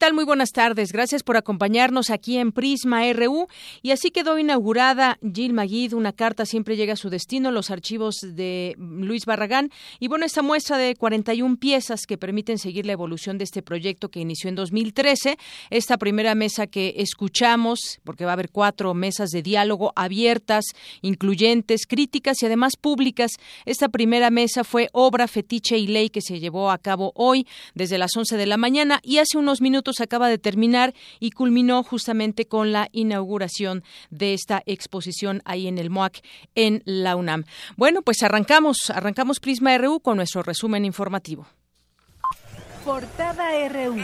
¿Qué tal? Muy buenas tardes. Gracias por acompañarnos aquí en Prisma RU. Y así quedó inaugurada Gil Maguid. Una carta siempre llega a su destino, los archivos de Luis Barragán. Y bueno, esta muestra de 41 piezas que permiten seguir la evolución de este proyecto que inició en 2013. Esta primera mesa que escuchamos, porque va a haber cuatro mesas de diálogo abiertas, incluyentes, críticas y además públicas. Esta primera mesa fue obra, fetiche y ley que se llevó a cabo hoy desde las 11 de la mañana y hace unos minutos acaba de terminar y culminó justamente con la inauguración de esta exposición ahí en el MOAC en la UNAM. Bueno, pues arrancamos, arrancamos Prisma RU con nuestro resumen informativo. Portada RU.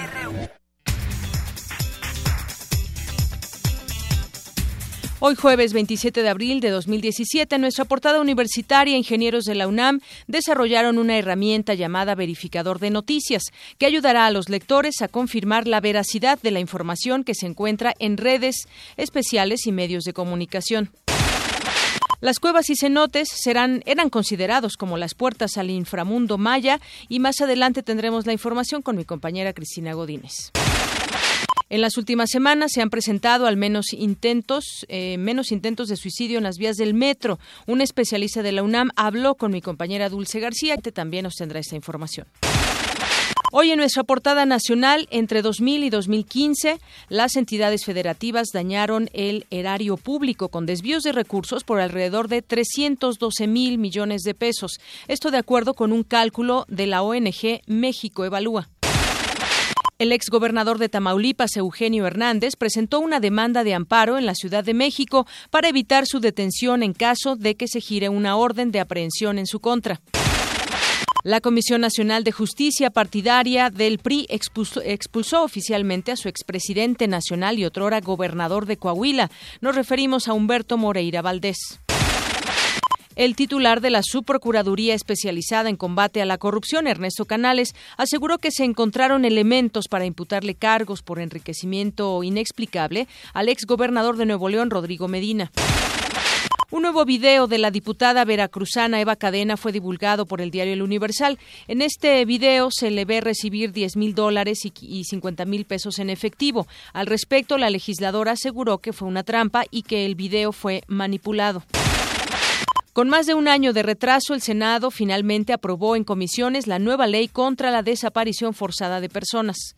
Hoy jueves 27 de abril de 2017, en nuestra portada universitaria, ingenieros de la UNAM desarrollaron una herramienta llamada verificador de noticias, que ayudará a los lectores a confirmar la veracidad de la información que se encuentra en redes especiales y medios de comunicación. Las cuevas y cenotes serán, eran considerados como las puertas al inframundo maya y más adelante tendremos la información con mi compañera Cristina Godínez. En las últimas semanas se han presentado al menos intentos, eh, menos intentos de suicidio en las vías del metro. Un especialista de la UNAM habló con mi compañera Dulce García, que también nos tendrá esta información. Hoy en nuestra portada nacional, entre 2000 y 2015, las entidades federativas dañaron el erario público con desvíos de recursos por alrededor de 312 mil millones de pesos. Esto de acuerdo con un cálculo de la ONG México Evalúa. El exgobernador de Tamaulipas, Eugenio Hernández, presentó una demanda de amparo en la Ciudad de México para evitar su detención en caso de que se gire una orden de aprehensión en su contra. La Comisión Nacional de Justicia Partidaria del PRI expulsó, expulsó, oficialmente a su expresidente nacional y otrora gobernador de Coahuila. Nos referimos a Humberto Moreira Valdés. El titular de la Subprocuraduría Especializada en Combate a la Corrupción, Ernesto Canales, aseguró que se encontraron elementos para imputarle cargos por enriquecimiento inexplicable al exgobernador de Nuevo León, Rodrigo Medina. Un nuevo video de la diputada veracruzana Eva Cadena fue divulgado por el diario El Universal. En este video se le ve recibir 10 mil dólares y 50 mil pesos en efectivo. Al respecto, la legisladora aseguró que fue una trampa y que el video fue manipulado. Con más de un año de retraso, el Senado finalmente aprobó en comisiones la nueva ley contra la desaparición forzada de personas.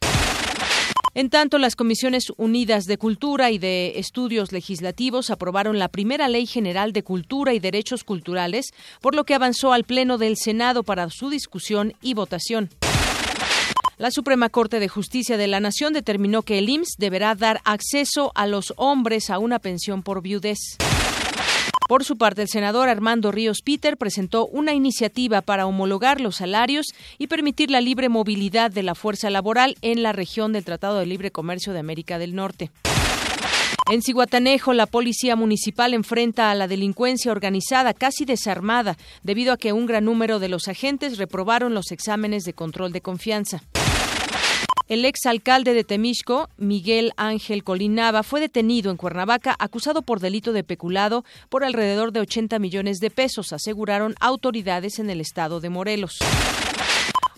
En tanto, las Comisiones Unidas de Cultura y de Estudios Legislativos aprobaron la primera Ley General de Cultura y Derechos Culturales, por lo que avanzó al Pleno del Senado para su discusión y votación. La Suprema Corte de Justicia de la Nación determinó que el IMSS deberá dar acceso a los hombres a una pensión por viudez. Por su parte, el senador Armando Ríos Peter presentó una iniciativa para homologar los salarios y permitir la libre movilidad de la fuerza laboral en la región del Tratado de Libre Comercio de América del Norte. En Ciguatanejo, la policía municipal enfrenta a la delincuencia organizada casi desarmada debido a que un gran número de los agentes reprobaron los exámenes de control de confianza. El exalcalde de Temixco, Miguel Ángel Colinaba, fue detenido en Cuernavaca acusado por delito de peculado por alrededor de 80 millones de pesos, aseguraron autoridades en el estado de Morelos.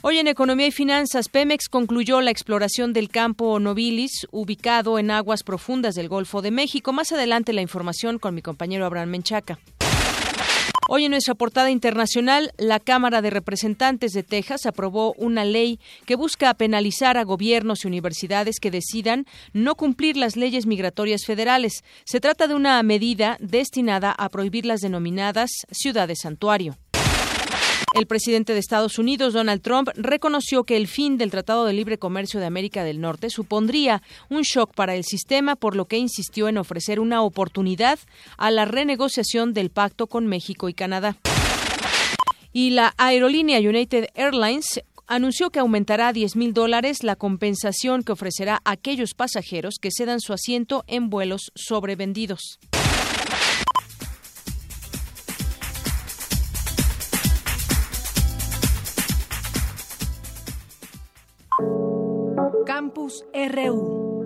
Hoy en Economía y Finanzas, Pemex concluyó la exploración del campo Nobilis, ubicado en aguas profundas del Golfo de México. Más adelante la información con mi compañero Abraham Menchaca. Hoy en nuestra portada internacional, la Cámara de Representantes de Texas aprobó una ley que busca penalizar a gobiernos y universidades que decidan no cumplir las leyes migratorias federales. Se trata de una medida destinada a prohibir las denominadas ciudades santuario. El presidente de Estados Unidos, Donald Trump, reconoció que el fin del Tratado de Libre Comercio de América del Norte supondría un shock para el sistema, por lo que insistió en ofrecer una oportunidad a la renegociación del pacto con México y Canadá. Y la aerolínea United Airlines anunció que aumentará a 10 mil dólares la compensación que ofrecerá a aquellos pasajeros que cedan su asiento en vuelos sobrevendidos. Campus RU.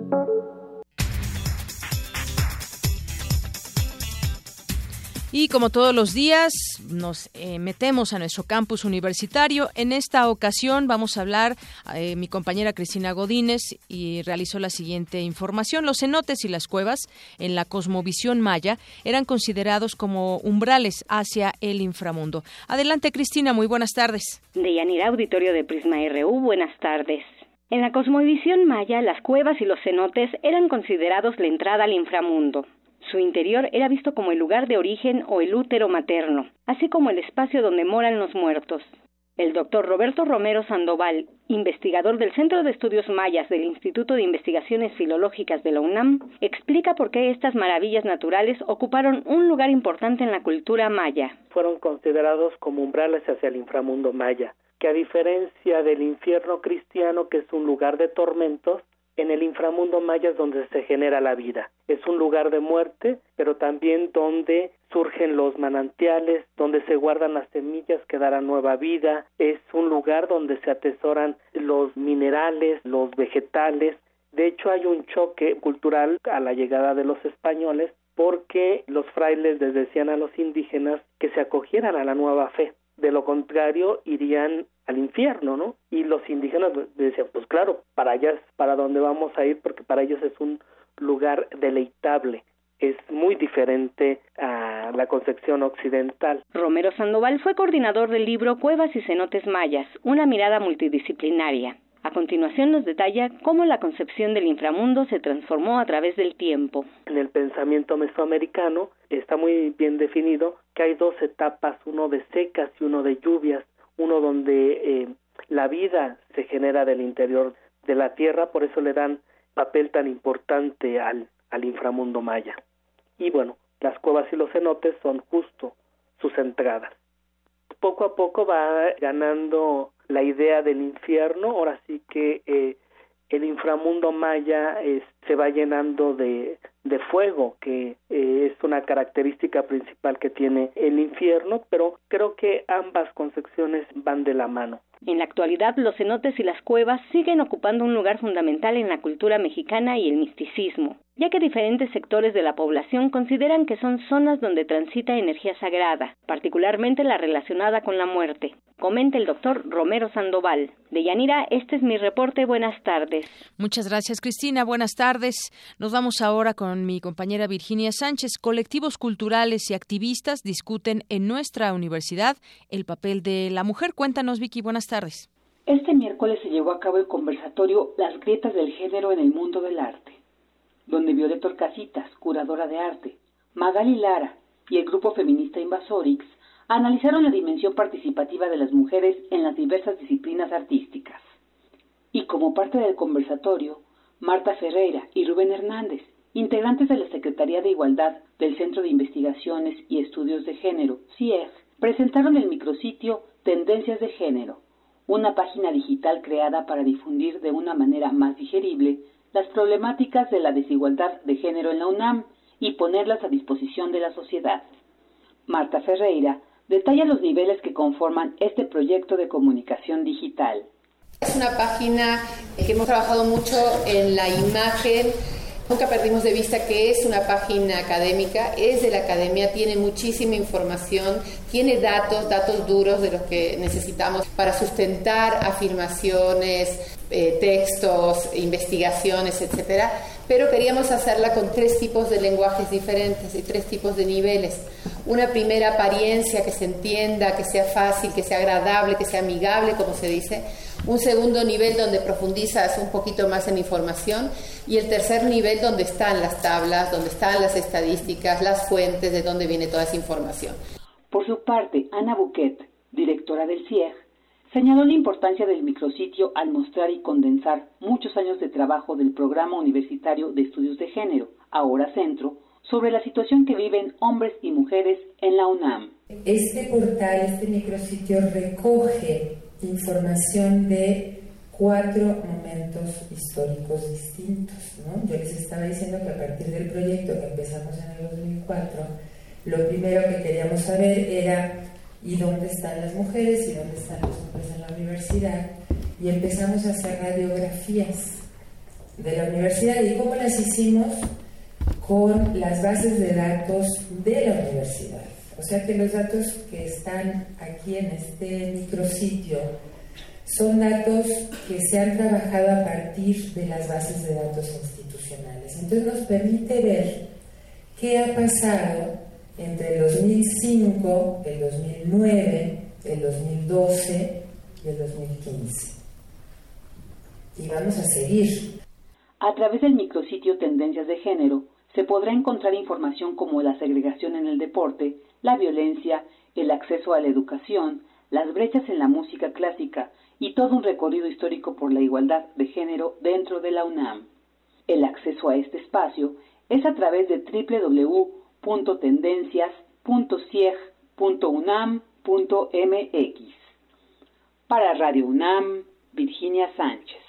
Y como todos los días, nos eh, metemos a nuestro campus universitario. En esta ocasión vamos a hablar, eh, mi compañera Cristina Godínez y realizó la siguiente información. Los cenotes y las cuevas en la cosmovisión maya eran considerados como umbrales hacia el inframundo. Adelante, Cristina, muy buenas tardes. De Yanira, auditorio de Prisma RU, buenas tardes. En la cosmovisión maya, las cuevas y los cenotes eran considerados la entrada al inframundo. Su interior era visto como el lugar de origen o el útero materno, así como el espacio donde moran los muertos. El doctor Roberto Romero Sandoval, investigador del Centro de Estudios Mayas del Instituto de Investigaciones Filológicas de la UNAM, explica por qué estas maravillas naturales ocuparon un lugar importante en la cultura maya. Fueron considerados como umbrales hacia el inframundo maya, que a diferencia del infierno cristiano, que es un lugar de tormentos, en el inframundo maya es donde se genera la vida. Es un lugar de muerte, pero también donde surgen los manantiales, donde se guardan las semillas que darán nueva vida. Es un lugar donde se atesoran los minerales, los vegetales. De hecho, hay un choque cultural a la llegada de los españoles porque los frailes les decían a los indígenas que se acogieran a la nueva fe. De lo contrario, irían al infierno, ¿no? Y los indígenas decían, pues claro, para allá es para donde vamos a ir porque para ellos es un lugar deleitable. Es muy diferente a la concepción occidental. Romero Sandoval fue coordinador del libro Cuevas y cenotes mayas, una mirada multidisciplinaria. A continuación nos detalla cómo la concepción del inframundo se transformó a través del tiempo. En el pensamiento mesoamericano está muy bien definido que hay dos etapas, uno de secas y uno de lluvias uno donde eh, la vida se genera del interior de la tierra, por eso le dan papel tan importante al, al inframundo maya. Y bueno, las cuevas y los cenotes son justo sus entradas. Poco a poco va ganando la idea del infierno, ahora sí que eh, el inframundo maya se va llenando de, de fuego, que eh, es una característica principal que tiene el infierno, pero creo que ambas concepciones van de la mano. En la actualidad, los cenotes y las cuevas siguen ocupando un lugar fundamental en la cultura mexicana y el misticismo, ya que diferentes sectores de la población consideran que son zonas donde transita energía sagrada, particularmente la relacionada con la muerte. Comenta el doctor Romero Sandoval. De Yanira, este es mi reporte. Buenas tardes. Muchas gracias, Cristina. Buenas tardes. Nos vamos ahora con mi compañera Virginia Sánchez. Colectivos culturales y activistas discuten en nuestra universidad el papel de la mujer. Cuéntanos, Vicky. Buenas tardes. Este miércoles se llevó a cabo el conversatorio Las grietas del género en el mundo del arte, donde Violeta Casitas, curadora de arte, Magali Lara y el grupo feminista Invasorix analizaron la dimensión participativa de las mujeres en las diversas disciplinas artísticas. Y como parte del conversatorio, Marta Ferreira y Rubén Hernández, integrantes de la Secretaría de Igualdad del Centro de Investigaciones y Estudios de Género, CIEG, presentaron el micrositio Tendencias de Género, una página digital creada para difundir de una manera más digerible las problemáticas de la desigualdad de género en la UNAM y ponerlas a disposición de la sociedad. Marta Ferreira detalla los niveles que conforman este proyecto de comunicación digital. Es una página que hemos trabajado mucho en la imagen Nunca perdimos de vista que es una página académica, es de la academia, tiene muchísima información, tiene datos, datos duros de los que necesitamos para sustentar afirmaciones, eh, textos, investigaciones, etcétera. Pero queríamos hacerla con tres tipos de lenguajes diferentes y tres tipos de niveles. Una primera apariencia que se entienda, que sea fácil, que sea agradable, que sea amigable, como se dice un segundo nivel donde profundizas un poquito más en información y el tercer nivel donde están las tablas, donde están las estadísticas, las fuentes de dónde viene toda esa información. Por su parte, Ana Bouquet, directora del CIEG, señaló la importancia del micrositio al mostrar y condensar muchos años de trabajo del Programa Universitario de Estudios de Género, ahora Centro, sobre la situación que viven hombres y mujeres en la UNAM. Este portal, este micrositio recoge información de cuatro momentos históricos distintos. ¿no? Yo les estaba diciendo que a partir del proyecto que empezamos en el 2004, lo primero que queríamos saber era ¿y dónde están las mujeres y dónde están los hombres en la universidad? Y empezamos a hacer radiografías de la universidad y cómo las hicimos con las bases de datos de la universidad. O sea que los datos que están aquí en este micrositio son datos que se han trabajado a partir de las bases de datos institucionales. Entonces nos permite ver qué ha pasado entre el 2005, el 2009, el 2012 y el 2015. Y vamos a seguir. A través del micrositio Tendencias de Género se podrá encontrar información como la segregación en el deporte, la violencia, el acceso a la educación, las brechas en la música clásica y todo un recorrido histórico por la igualdad de género dentro de la UNAM. El acceso a este espacio es a través de www.tendencias.cieg.unam.mx. Para Radio UNAM, Virginia Sánchez.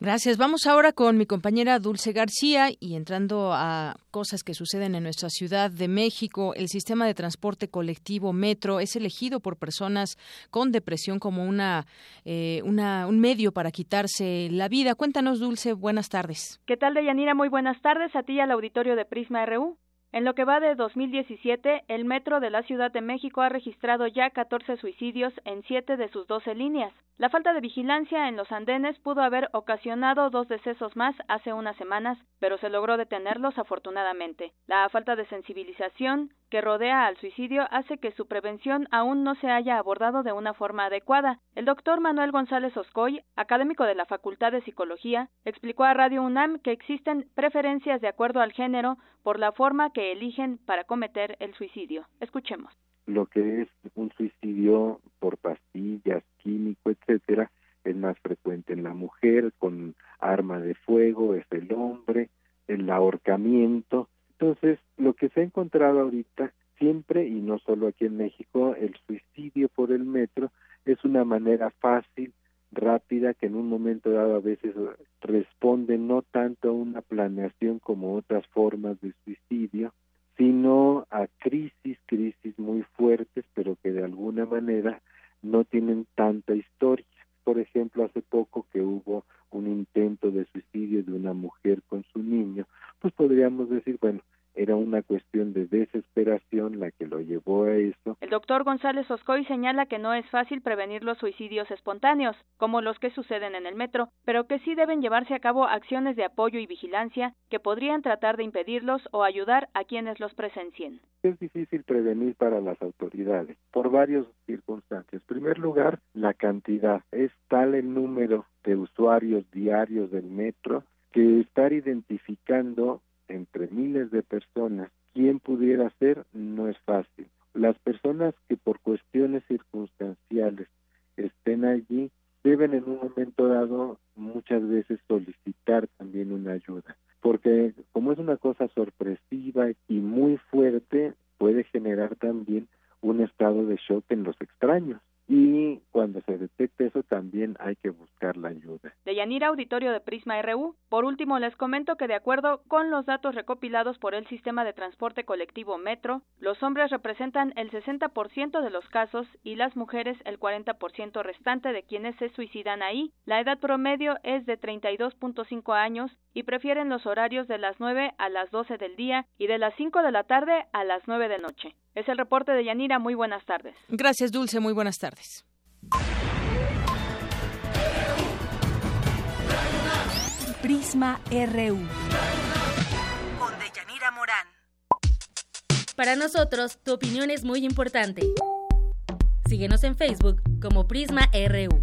Gracias. Vamos ahora con mi compañera Dulce García y entrando a cosas que suceden en nuestra Ciudad de México. El sistema de transporte colectivo Metro es elegido por personas con depresión como una, eh, una un medio para quitarse la vida. Cuéntanos, Dulce. Buenas tardes. ¿Qué tal, Deyanira? Muy buenas tardes a ti y al auditorio de Prisma RU. En lo que va de 2017, el Metro de la Ciudad de México ha registrado ya 14 suicidios en 7 de sus 12 líneas. La falta de vigilancia en los andenes pudo haber ocasionado dos decesos más hace unas semanas, pero se logró detenerlos afortunadamente. La falta de sensibilización que rodea al suicidio hace que su prevención aún no se haya abordado de una forma adecuada. El doctor Manuel González Oscoy, académico de la Facultad de Psicología, explicó a Radio UNAM que existen preferencias de acuerdo al género por la forma que eligen para cometer el suicidio. Escuchemos. Lo que es un suicidio por pastillas, químico, etcétera, es más frecuente en la mujer con arma de fuego, es el hombre, el ahorcamiento, entonces, lo que se ha encontrado ahorita siempre, y no solo aquí en México, el suicidio por el metro es una manera fácil, rápida, que en un momento dado a veces responde no tanto a una planeación como otras formas de suicidio, sino a crisis, crisis muy fuertes, pero que de alguna manera no tienen tanta historia. Por ejemplo, hace poco que hubo un intento de suicidio de una mujer con su niño, pues podríamos decir, bueno, era una cuestión de desesperación la que lo llevó a eso. El doctor González Oscoy señala que no es fácil prevenir los suicidios espontáneos, como los que suceden en el metro, pero que sí deben llevarse a cabo acciones de apoyo y vigilancia que podrían tratar de impedirlos o ayudar a quienes los presencien. Es difícil prevenir para las autoridades por varias circunstancias. En primer lugar, la cantidad. Es tal el número de usuarios diarios del metro que estar identificando entre miles de personas quién pudiera ser no es fácil. Las personas que por cuestiones circunstanciales estén allí deben en un momento dado muchas veces solicitar también una ayuda, porque como es una cosa sorpresiva y muy fuerte, puede generar también un estado de shock en los extraños y cuando se detecte eso también hay que buscar la ayuda. De Yanira Auditorio de Prisma RU, por último les comento que de acuerdo con los datos recopilados por el sistema de transporte colectivo Metro, los hombres representan el 60% de los casos y las mujeres el 40% restante de quienes se suicidan ahí. La edad promedio es de 32.5 años y prefieren los horarios de las 9 a las 12 del día y de las 5 de la tarde a las 9 de noche. Es el reporte de Yanira. Muy buenas tardes. Gracias, Dulce. Muy buenas tardes. Prisma RU. Con Deyanira Morán. Para nosotros, tu opinión es muy importante. Síguenos en Facebook como Prisma RU.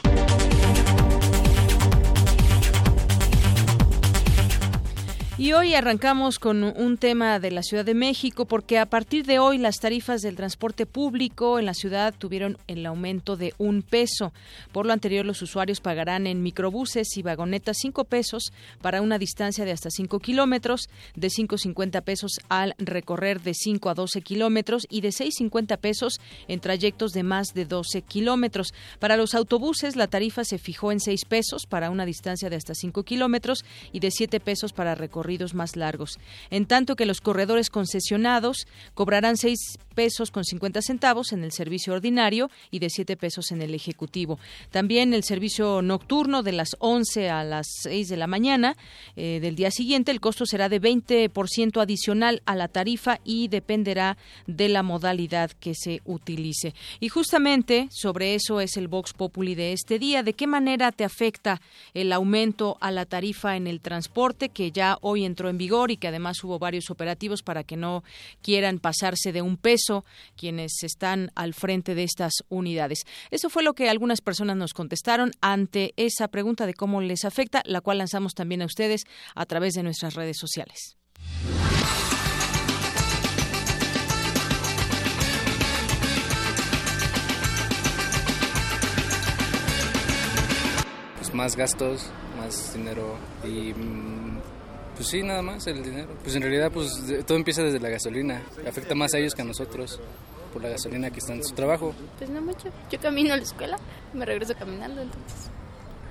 Y hoy arrancamos con un tema de la Ciudad de México porque a partir de hoy las tarifas del transporte público en la ciudad tuvieron el aumento de un peso. Por lo anterior, los usuarios pagarán en microbuses y vagonetas cinco pesos para una distancia de hasta cinco kilómetros, de 5.50 pesos al recorrer de 5 a 12 kilómetros y de 6.50 pesos en trayectos de más de 12 kilómetros. Para los autobuses, la tarifa se fijó en 6 pesos para una distancia de hasta 5 kilómetros y de 7 pesos para recorrer más largos, en tanto que los corredores concesionados cobrarán 6 pesos con 50 centavos en el servicio ordinario y de 7 pesos en el ejecutivo. También el servicio nocturno de las 11 a las 6 de la mañana eh, del día siguiente, el costo será de 20% adicional a la tarifa y dependerá de la modalidad que se utilice. Y justamente sobre eso es el Vox Populi de este día. ¿De qué manera te afecta el aumento a la tarifa en el transporte que ya hoy entró en vigor y que además hubo varios operativos para que no quieran pasarse de un peso quienes están al frente de estas unidades? Eso fue lo que algunas personas nos contestaron ante esa pregunta de cómo les afecta, la cual lanzamos también a ustedes a través de nuestras redes sociales. Pues más gastos, más dinero y mm, pues sí, nada más el dinero. Pues en realidad pues todo empieza desde la gasolina, afecta más a ellos que a nosotros por la gasolina que está en su trabajo. Pues no mucho, yo camino a la escuela, me regreso caminando entonces.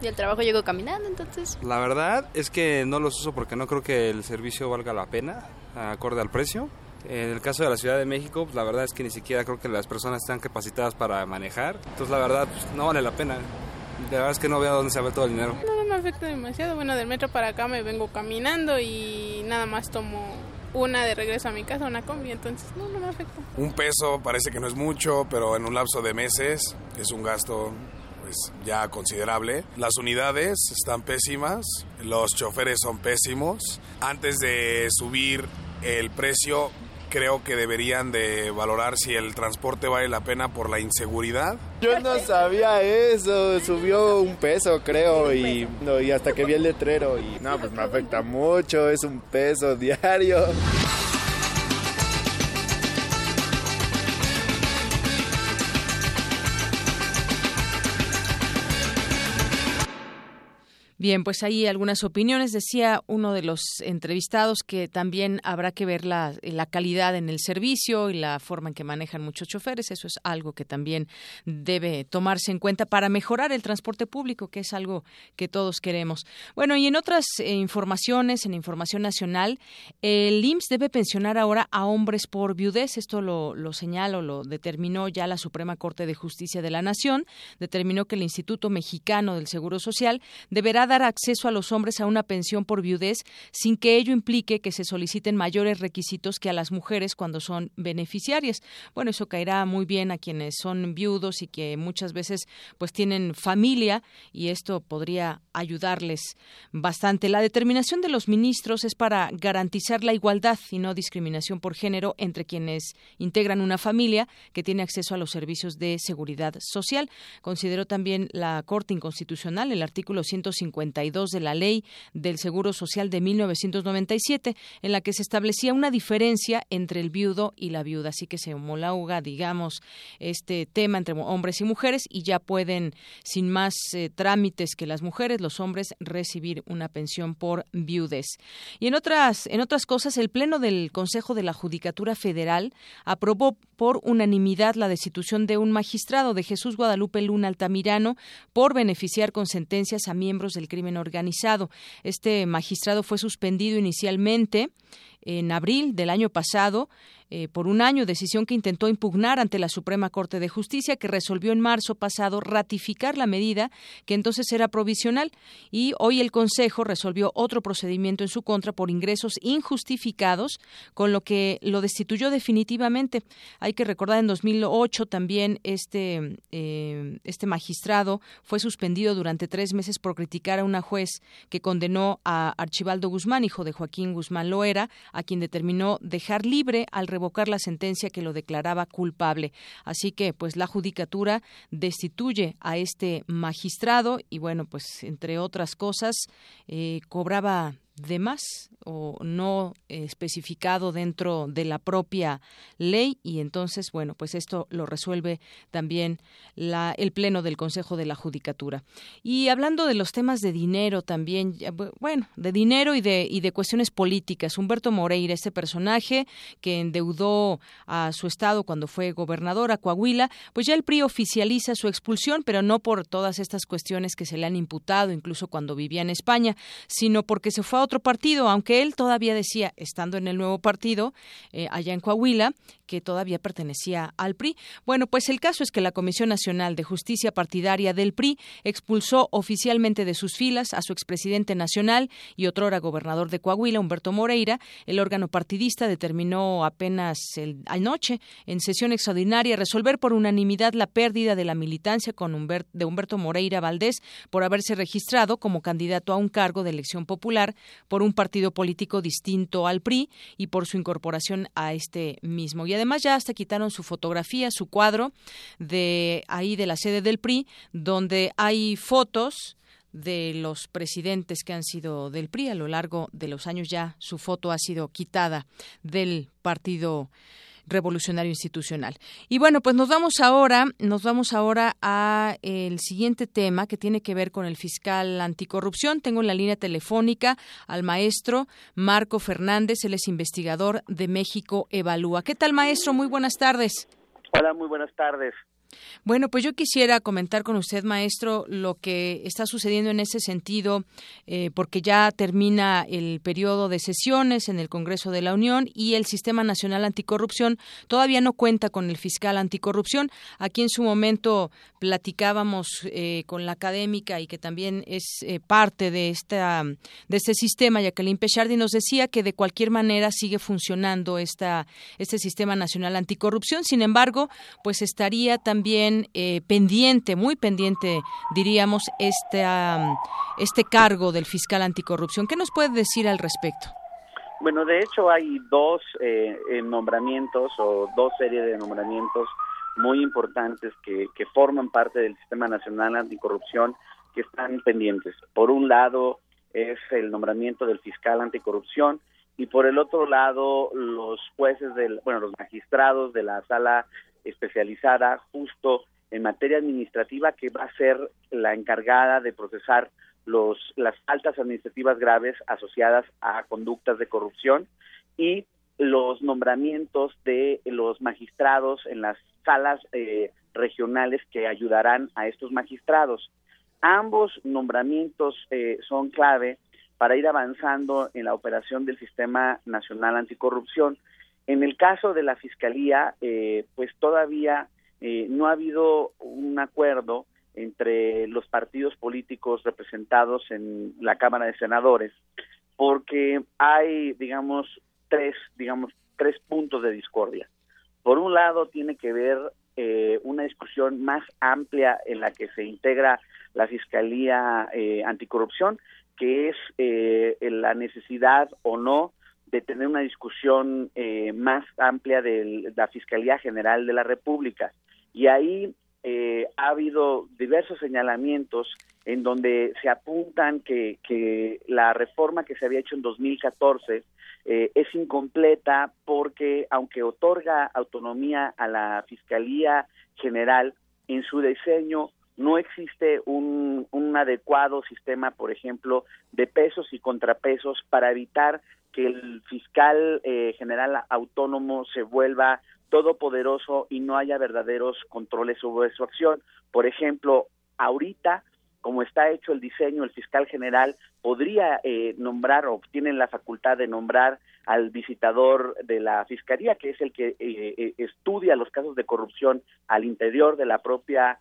Y al trabajo llego caminando, entonces. La verdad es que no los uso porque no creo que el servicio valga la pena, acorde al precio. En el caso de la Ciudad de México, pues la verdad es que ni siquiera creo que las personas están capacitadas para manejar. Entonces la verdad pues, no vale la pena. La verdad es que no veo dónde se va todo el dinero. No, no me afecta demasiado. Bueno, del metro para acá me vengo caminando y nada más tomo una de regreso a mi casa, una combi, entonces no, no me afecta. Un peso parece que no es mucho, pero en un lapso de meses es un gasto pues ya considerable. Las unidades están pésimas, los choferes son pésimos. Antes de subir el precio, creo que deberían de valorar si el transporte vale la pena por la inseguridad. Yo no sabía eso, subió un peso creo y, no, y hasta que vi el letrero y no, pues me afecta mucho, es un peso diario. Bien, pues ahí algunas opiniones. Decía uno de los entrevistados que también habrá que ver la, la, calidad en el servicio y la forma en que manejan muchos choferes. Eso es algo que también debe tomarse en cuenta para mejorar el transporte público, que es algo que todos queremos. Bueno, y en otras eh, informaciones, en información nacional, el IMSS debe pensionar ahora a hombres por viudez. Esto lo, lo señaló, lo determinó ya la Suprema Corte de Justicia de la Nación. Determinó que el Instituto Mexicano del Seguro Social deberá dar acceso a los hombres a una pensión por viudez sin que ello implique que se soliciten mayores requisitos que a las mujeres cuando son beneficiarias. Bueno, eso caerá muy bien a quienes son viudos y que muchas veces pues tienen familia y esto podría ayudarles bastante. La determinación de los ministros es para garantizar la igualdad y no discriminación por género entre quienes integran una familia que tiene acceso a los servicios de seguridad social. Consideró también la Corte Inconstitucional el artículo 150 de la Ley del Seguro Social de 1997, en la que se establecía una diferencia entre el viudo y la viuda. Así que se homologa, digamos, este tema entre hombres y mujeres y ya pueden, sin más eh, trámites que las mujeres, los hombres recibir una pensión por viudez. Y en otras, en otras cosas, el Pleno del Consejo de la Judicatura Federal aprobó por unanimidad la destitución de un magistrado de Jesús Guadalupe Luna Altamirano por beneficiar con sentencias a miembros del crimen organizado. Este magistrado fue suspendido inicialmente en abril del año pasado eh, por un año, decisión que intentó impugnar ante la Suprema Corte de Justicia, que resolvió en marzo pasado ratificar la medida que entonces era provisional y hoy el Consejo resolvió otro procedimiento en su contra por ingresos injustificados, con lo que lo destituyó definitivamente. Hay que recordar en 2008 también este eh, este magistrado fue suspendido durante tres meses por criticar a una juez que condenó a Archibaldo Guzmán, hijo de Joaquín Guzmán Loera, a quien determinó dejar libre al revocar la sentencia que lo declaraba culpable. Así que, pues, la judicatura destituye a este magistrado y, bueno, pues, entre otras cosas, eh, cobraba de más o no especificado dentro de la propia ley y entonces bueno pues esto lo resuelve también la, el pleno del Consejo de la Judicatura. Y hablando de los temas de dinero también bueno de dinero y de y de cuestiones políticas Humberto Moreira este personaje que endeudó a su estado cuando fue gobernador a Coahuila pues ya el PRI oficializa su expulsión pero no por todas estas cuestiones que se le han imputado incluso cuando vivía en España sino porque se fue a otro partido, aunque él todavía decía, estando en el nuevo partido, eh, allá en Coahuila, que todavía pertenecía al PRI. Bueno, pues el caso es que la Comisión Nacional de Justicia Partidaria del PRI expulsó oficialmente de sus filas a su expresidente nacional y otrora gobernador de Coahuila, Humberto Moreira. El órgano partidista determinó apenas el, anoche, en sesión extraordinaria, resolver por unanimidad la pérdida de la militancia con de Humberto Moreira Valdés por haberse registrado como candidato a un cargo de elección popular por un partido político distinto al PRI y por su incorporación a este mismo. Y además ya hasta quitaron su fotografía, su cuadro de ahí de la sede del PRI, donde hay fotos de los presidentes que han sido del PRI a lo largo de los años ya su foto ha sido quitada del partido revolucionario institucional. Y bueno, pues nos vamos ahora, nos vamos ahora a el siguiente tema que tiene que ver con el fiscal anticorrupción. Tengo en la línea telefónica al maestro Marco Fernández, él es investigador de México Evalúa. ¿Qué tal, maestro? Muy buenas tardes. Hola, muy buenas tardes. Bueno, pues yo quisiera comentar con usted, maestro, lo que está sucediendo en ese sentido, eh, porque ya termina el periodo de sesiones en el Congreso de la Unión y el Sistema Nacional Anticorrupción todavía no cuenta con el fiscal anticorrupción. Aquí en su momento platicábamos eh, con la académica y que también es eh, parte de esta de este sistema, Jacqueline Pechardi nos decía que de cualquier manera sigue funcionando esta este Sistema Nacional Anticorrupción. Sin embargo, pues estaría también eh, pendiente, muy pendiente, diríamos, este, este cargo del fiscal anticorrupción. ¿Qué nos puede decir al respecto? Bueno, de hecho hay dos eh, nombramientos o dos series de nombramientos muy importantes que, que forman parte del Sistema Nacional Anticorrupción que están pendientes. Por un lado es el nombramiento del fiscal anticorrupción y por el otro lado los jueces del, bueno, los magistrados de la sala especializada justo en materia administrativa que va a ser la encargada de procesar los, las faltas administrativas graves asociadas a conductas de corrupción y los nombramientos de los magistrados en las salas eh, regionales que ayudarán a estos magistrados. Ambos nombramientos eh, son clave para ir avanzando en la operación del Sistema Nacional Anticorrupción. En el caso de la Fiscalía, eh, pues todavía eh, no ha habido un acuerdo entre los partidos políticos representados en la Cámara de Senadores, porque hay, digamos, tres, digamos, tres puntos de discordia. Por un lado, tiene que ver eh, una discusión más amplia en la que se integra la Fiscalía Anticorrupción, que es la necesidad o no de tener una discusión eh, más amplia de la Fiscalía General de la República. Y ahí eh, ha habido diversos señalamientos en donde se apuntan que, que la reforma que se había hecho en 2014 eh, es incompleta porque aunque otorga autonomía a la Fiscalía General, en su diseño no existe un, un adecuado sistema, por ejemplo, de pesos y contrapesos para evitar que el fiscal eh, general autónomo se vuelva todopoderoso y no haya verdaderos controles sobre su acción. Por ejemplo, ahorita, como está hecho el diseño, el fiscal general podría eh, nombrar o tiene la facultad de nombrar al visitador de la fiscalía, que es el que eh, estudia los casos de corrupción al interior de la propia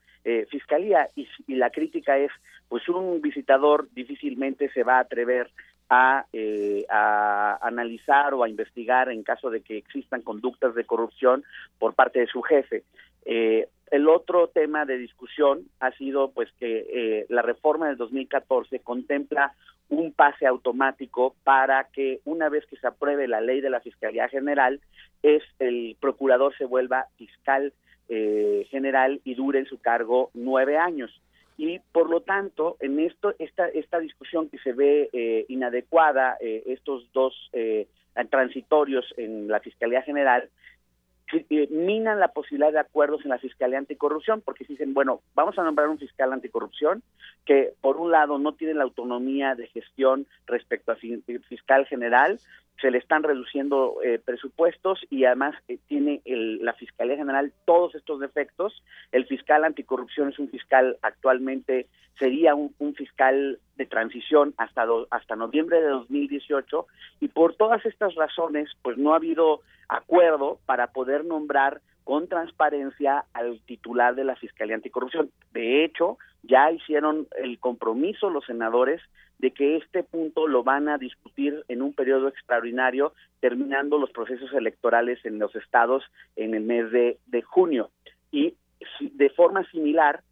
fiscalía. Y, y la crítica es, pues un visitador difícilmente se va a atrever eh, a, analizar o a investigar en caso de que existan conductas de corrupción por parte de su jefe. Eh, el otro tema de discusión ha sido pues que eh, la reforma del 2014 contempla un pase automático para que una vez que se apruebe la ley de la Fiscalía General, es el procurador se vuelva fiscal general y dure en su cargo nueve años y por lo tanto en esto esta esta discusión que se ve eh, inadecuada eh, estos dos eh, transitorios en la fiscalía general minan la posibilidad de acuerdos en la fiscalía anticorrupción porque dicen bueno vamos a nombrar un fiscal anticorrupción que por un lado no tiene la autonomía de gestión respecto al fiscal general se le están reduciendo eh, presupuestos y además eh, tiene la Fiscalía General todos estos defectos. El fiscal anticorrupción es un fiscal actualmente, sería un, fiscal de transición hasta, hasta noviembre de 2018 y por todas estas razones pues no ha habido acuerdo para poder nombrar con transparencia al titular de la Fiscalía Anticorrupción. De hecho, ya hicieron el compromiso los senadores de que este punto lo van a discutir en un periodo extraordinario, terminando los procesos electorales en los estados en el mes de, junio. Y de forma similar,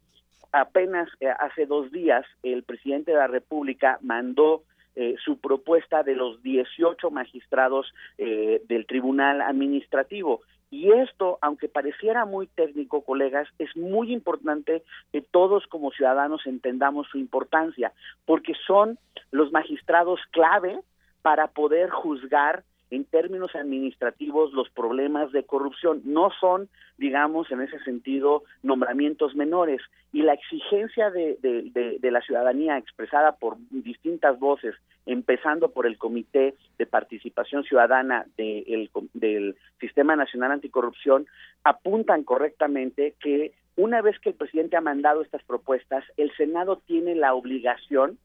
apenas eh, hace dos días, el presidente de la República mandó eh, su propuesta de los 18 magistrados eh, del Tribunal Administrativo y esto, aunque pareciera muy técnico, colegas, es muy importante que todos como ciudadanos entendamos su importancia, porque son los magistrados clave para poder juzgar en términos administrativos los problemas de corrupción. No son, digamos, en ese sentido, nombramientos menores. Y la exigencia de, de, la ciudadanía expresada por distintas voces, empezando por el Comité de Participación Ciudadana del Sistema Nacional Anticorrupción, apuntan correctamente que una vez que el presidente ha mandado estas propuestas, el Senado tiene la obligación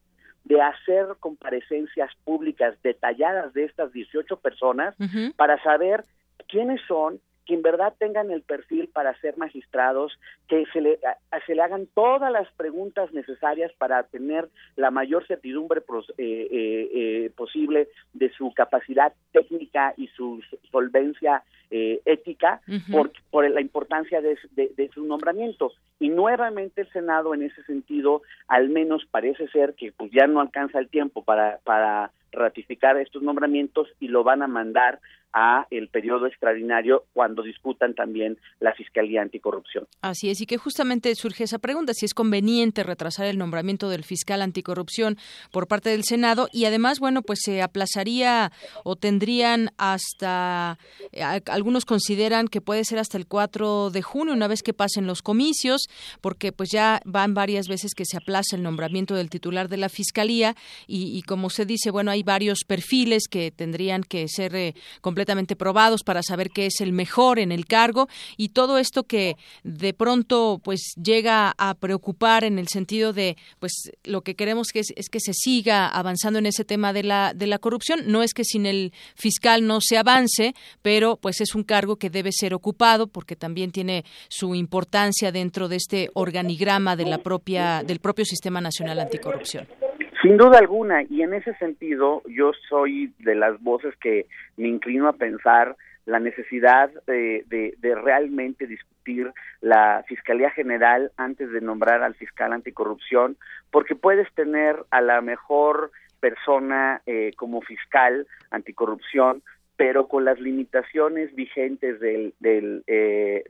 de hacer comparecencias públicas detalladas de estas 18 personas para saber quiénes son, que en verdad tengan el perfil para ser magistrados, que se le, se le hagan todas las preguntas necesarias para tener la mayor certidumbre eh, eh, eh, posible de su capacidad técnica y su solvencia ética por, por, la importancia de, de, su nombramiento. Y nuevamente el Senado en ese sentido, al menos parece ser que pues ya no alcanza el tiempo para, para ratificar estos nombramientos y lo van a mandar a el periodo extraordinario cuando disputan también la Fiscalía Anticorrupción. Así es, y que justamente surge esa pregunta, si es conveniente retrasar el nombramiento del fiscal anticorrupción por parte del Senado y además, bueno, pues se aplazaría o tendrían hasta, eh, algunos consideran que puede ser hasta el 4 de junio, una vez que pasen los comicios, porque pues ya van varias veces que se aplaza el nombramiento del titular de la Fiscalía y, como usted dice, bueno, hay varios perfiles que tendrían que ser eh, completamente completamente probados para saber qué es el mejor en el cargo. Y todo esto que de pronto pues llega a preocupar en el sentido de pues lo que queremos que es, es que se siga avanzando en ese tema de la de la corrupción. No es que sin el fiscal no se avance pero pues es un cargo que debe ser ocupado porque también tiene su importancia dentro de este organigrama de la propia del propio sistema nacional anticorrupción sin duda alguna, y en ese sentido yo soy de las voces que me inclino a pensar la necesidad de, de, realmente discutir la Fiscalía General antes de nombrar al fiscal anticorrupción, porque puedes tener a la mejor persona eh, como fiscal anticorrupción, pero con las limitaciones vigentes del, del, eh,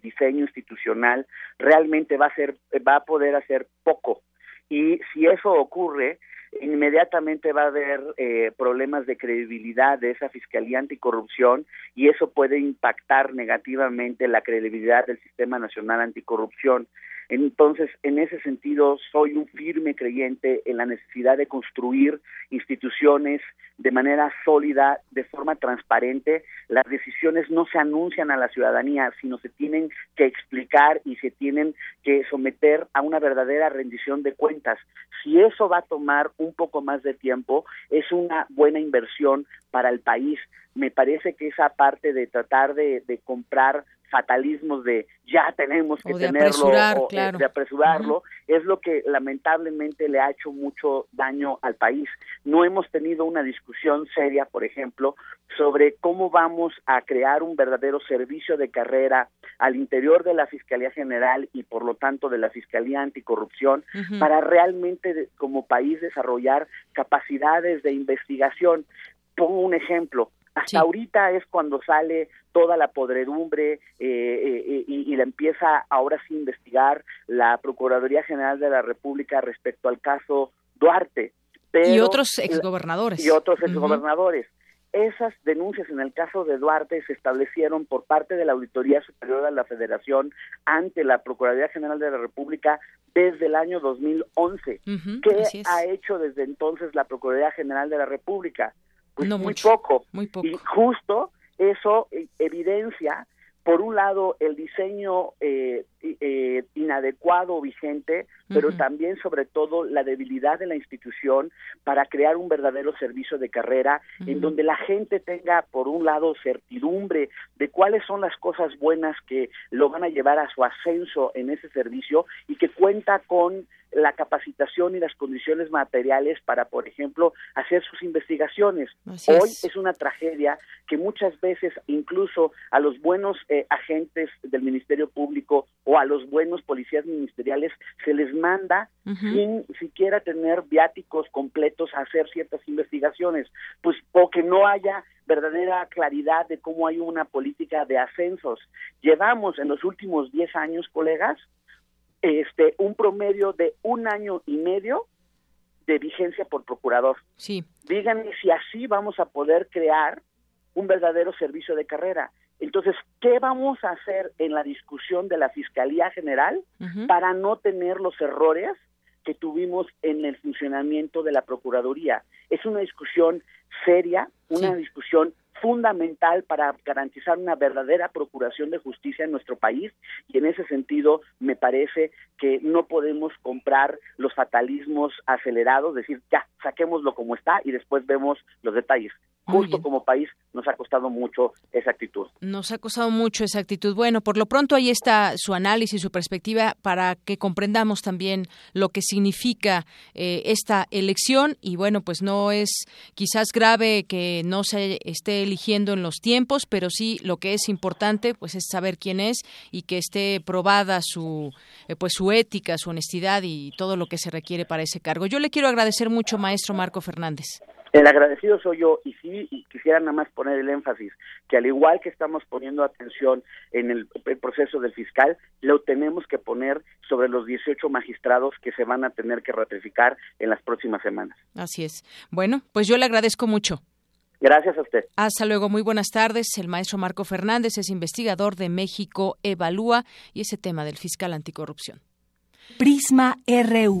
diseño institucional, realmente va a ser, va a poder hacer poco y si eso ocurre, inmediatamente va a haber eh, problemas de credibilidad de esa Fiscalía Anticorrupción y eso puede impactar negativamente la credibilidad del Sistema Nacional Anticorrupción. Entonces, en ese sentido, soy un firme creyente en la necesidad de construir instituciones de manera sólida, de forma transparente. Las decisiones no se anuncian a la ciudadanía, sino se tienen que explicar y se tienen que someter a una verdadera rendición de cuentas. Si eso va a tomar un poco más de tiempo, es una buena inversión para el país. Me parece que esa parte de tratar de, de comprar fatalismos de ya tenemos que tenerlo o, eh, de apresurarlo es lo que lamentablemente le ha hecho mucho daño al país. No hemos tenido una discusión seria, por ejemplo, sobre cómo vamos a crear un verdadero servicio de carrera al interior de la Fiscalía General y por lo tanto de la Fiscalía Anticorrupción para realmente como país desarrollar capacidades de investigación. Pongo un ejemplo, hasta ahorita es cuando sale toda la podredumbre eh, eh, y, la empieza ahora sí investigar la Procuraduría General de la República respecto al caso Duarte. y otros exgobernadores. Y otros exgobernadores. Esas denuncias en el caso de Duarte se establecieron por parte de la Auditoría Superior de la Federación ante la Procuraduría General de la República desde el año 2011. ¿Qué ha hecho desde entonces la Procuraduría General de la República? Pues No muy mucho, poco. muy poco. Y justo eso eh, evidencia, por un lado, el diseño eh, eh, inadecuado o vigente, pero también, sobre todo, la debilidad de la institución para crear un verdadero servicio de carrera en donde la gente tenga, por un lado, certidumbre de cuáles son las cosas buenas que lo van a llevar a su ascenso en ese servicio y que cuenta con la capacitación y las condiciones materiales para, por ejemplo, hacer sus investigaciones. Así Hoy es. es una tragedia que muchas veces incluso a los buenos eh, agentes del Ministerio Público o a los buenos policías ministeriales se les manda sin siquiera tener viáticos completos a hacer ciertas investigaciones, pues o que no haya verdadera claridad de cómo hay una política de ascensos. Llevamos en los últimos 10 años, colegas, este un promedio de un año y medio de vigencia por procurador. Sí. Díganme si así vamos a poder crear un verdadero servicio de carrera. Entonces, ¿qué vamos a hacer en la discusión de la Fiscalía General para no tener los errores que tuvimos en el funcionamiento de la Procuraduría? Es una discusión seria, una Sí. discusión fundamental para garantizar una verdadera procuración de justicia en nuestro país y en ese sentido me parece que no podemos comprar los fatalismos acelerados, decir ya, saquémoslo como está y después vemos los detalles. Justo como país nos ha costado mucho esa actitud. Nos ha costado mucho esa actitud. Bueno, por lo pronto ahí está su análisis, su perspectiva para que comprendamos también lo que significa eh, esta elección y bueno, pues no es quizás grave que no se esté eligiendo en los tiempos, pero sí lo que es importante pues es saber quién es y que esté probada su eh, pues su ética, su honestidad y todo lo que se requiere para ese cargo. Yo le quiero agradecer mucho, maestro Marco Fernández. El agradecido soy yo y sí y quisiera nada más poner el énfasis que al igual que estamos poniendo atención en el, el proceso del fiscal, lo tenemos que poner sobre los 18 magistrados que se van a tener que ratificar en las próximas semanas. Así es. Bueno, pues yo le agradezco mucho. Gracias a usted. Hasta luego, muy buenas tardes. El maestro Marco Fernández es investigador de México Evalúa y ese tema del fiscal anticorrupción. Prisma RU.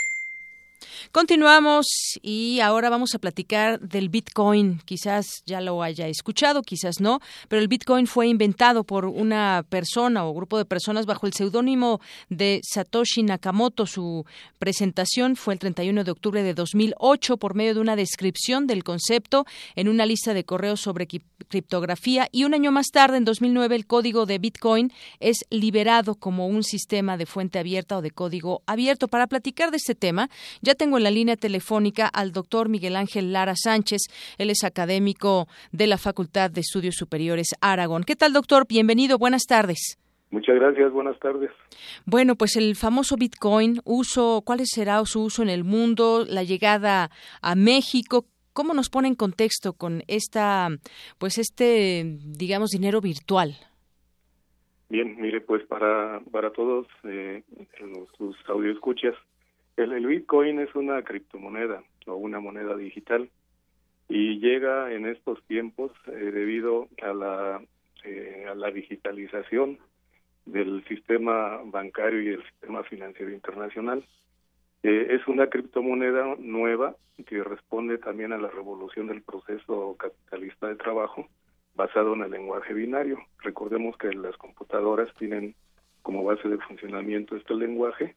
Continuamos y ahora vamos a platicar del Bitcoin. Quizás ya lo haya escuchado, quizás no, pero el Bitcoin fue inventado por una persona o grupo de personas bajo el seudónimo de Satoshi Nakamoto. Su presentación fue el 31 de octubre de 2008 por medio de una descripción del concepto en una lista de correos sobre criptografía y un año más tarde, en 2009, el código de Bitcoin es liberado como un sistema de fuente abierta o de código abierto. Para platicar de este tema, ya tengo en la línea telefónica al doctor Miguel Ángel Lara Sánchez. Él es académico de la Facultad de Estudios Superiores Aragón. ¿Qué tal, doctor? Bienvenido. Buenas tardes. Muchas gracias, buenas tardes. Bueno, pues el famoso Bitcoin, uso, ¿cuál será su uso en el mundo? La llegada a México, ¿cómo nos pone en contexto con esta, pues este, digamos, dinero virtual? Bien, mire, pues para, para todos eh, los, sus audioescuchas, el, Bitcoin es una criptomoneda o una moneda digital y llega en estos tiempos eh, debido a la, eh, a la digitalización del sistema bancario y el sistema financiero internacional. Eh, es una criptomoneda nueva que responde también a la revolución del proceso capitalista de trabajo basado en el lenguaje binario. Recordemos que las computadoras tienen como base de funcionamiento este lenguaje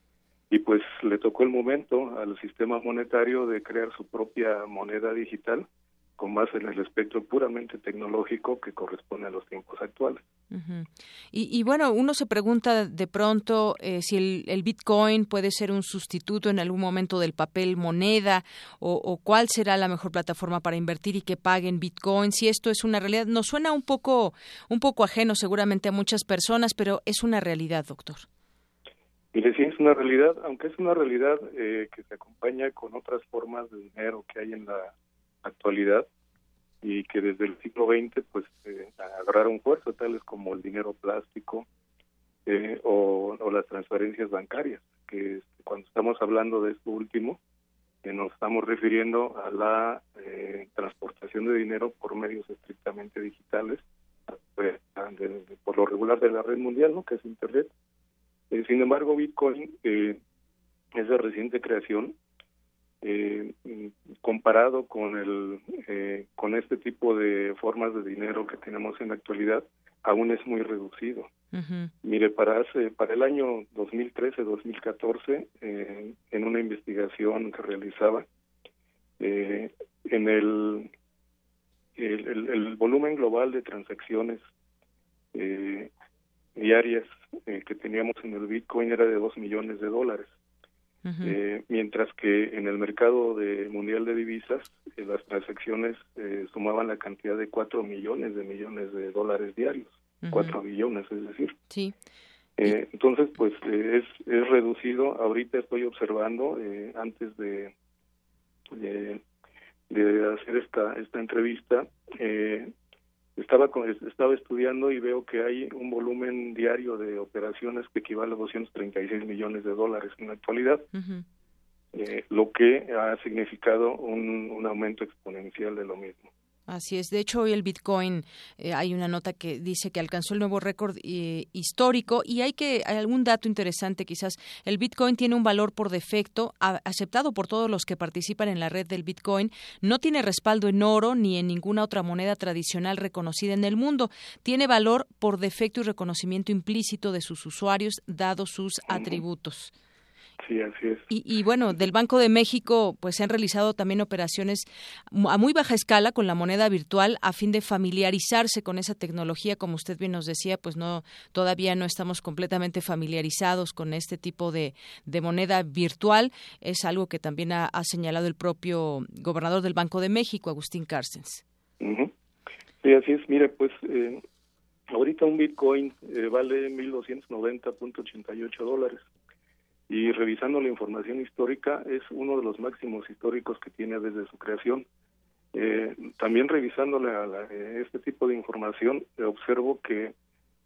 y pues le tocó el momento al sistema monetario de crear su propia moneda digital con base en el espectro puramente tecnológico que corresponde a los tiempos actuales. Y, y bueno, uno se pregunta de pronto eh, si el, el Bitcoin puede ser un sustituto en algún momento del papel moneda o, o cuál será la mejor plataforma para invertir y que paguen Bitcoin. Si esto es una realidad, nos suena un poco, un poco ajeno seguramente a muchas personas, pero es una realidad, doctor. Mire, sí es una realidad, aunque es una realidad eh, que se acompaña con otras formas de dinero que hay en la actualidad y que desde el siglo XX pues eh, agarraron fuerza, tales como el dinero plástico eh, o, las transferencias bancarias, que este, cuando estamos hablando de esto último, eh, nos estamos refiriendo a la eh, transportación de dinero por medios estrictamente digitales, pues, por lo regular de la red mundial, ¿no? Que es Internet. Eh, sin embargo, Bitcoin eh, es de reciente creación eh, comparado con el eh, con este tipo de formas de dinero que tenemos en la actualidad aún es muy reducido. Mire para hace, para el año 2013-2014 eh, en una investigación que realizaba eh, en el el, el volumen global de transacciones eh, que teníamos en el Bitcoin era de 2 millones de dólares eh, mientras que en el mercado de mundial de divisas eh, las transacciones eh, sumaban la cantidad de 4 millones de millones de dólares diarios, 4 billones, es decir. Sí. entonces, pues es, es reducido. Ahorita estoy observando, antes de, de, de, hacer esta, esta entrevista, estaba estaba estudiando y veo que hay un volumen diario de operaciones que equivale a 236 millones de dólares en la actualidad, eh, lo que ha significado un, un aumento exponencial de lo mismo. Así es. De hecho, hoy el Bitcoin, eh, hay una nota que dice que alcanzó el nuevo récord eh, histórico y hay que hay algún dato interesante quizás. El Bitcoin tiene un valor por defecto aceptado por todos los que participan en la red del Bitcoin. No tiene respaldo en oro ni en ninguna otra moneda tradicional reconocida en el mundo. Tiene valor por defecto y reconocimiento implícito de sus usuarios dados sus atributos. Sí, así es. Y, bueno, del Banco de México, pues se han realizado también operaciones a muy baja escala con la moneda virtual a fin de familiarizarse con esa tecnología, como usted bien nos decía, pues no todavía no estamos completamente familiarizados con este tipo de, de moneda virtual. Es algo que también ha, señalado el propio gobernador del Banco de México, Agustín Carstens. Sí, así es. Mire, pues eh, ahorita un Bitcoin eh, vale 1.290.88 dólares y revisando la información histórica es uno de los máximos históricos que tiene desde su creación. Eh, también revisando eh, este tipo de información eh, observo que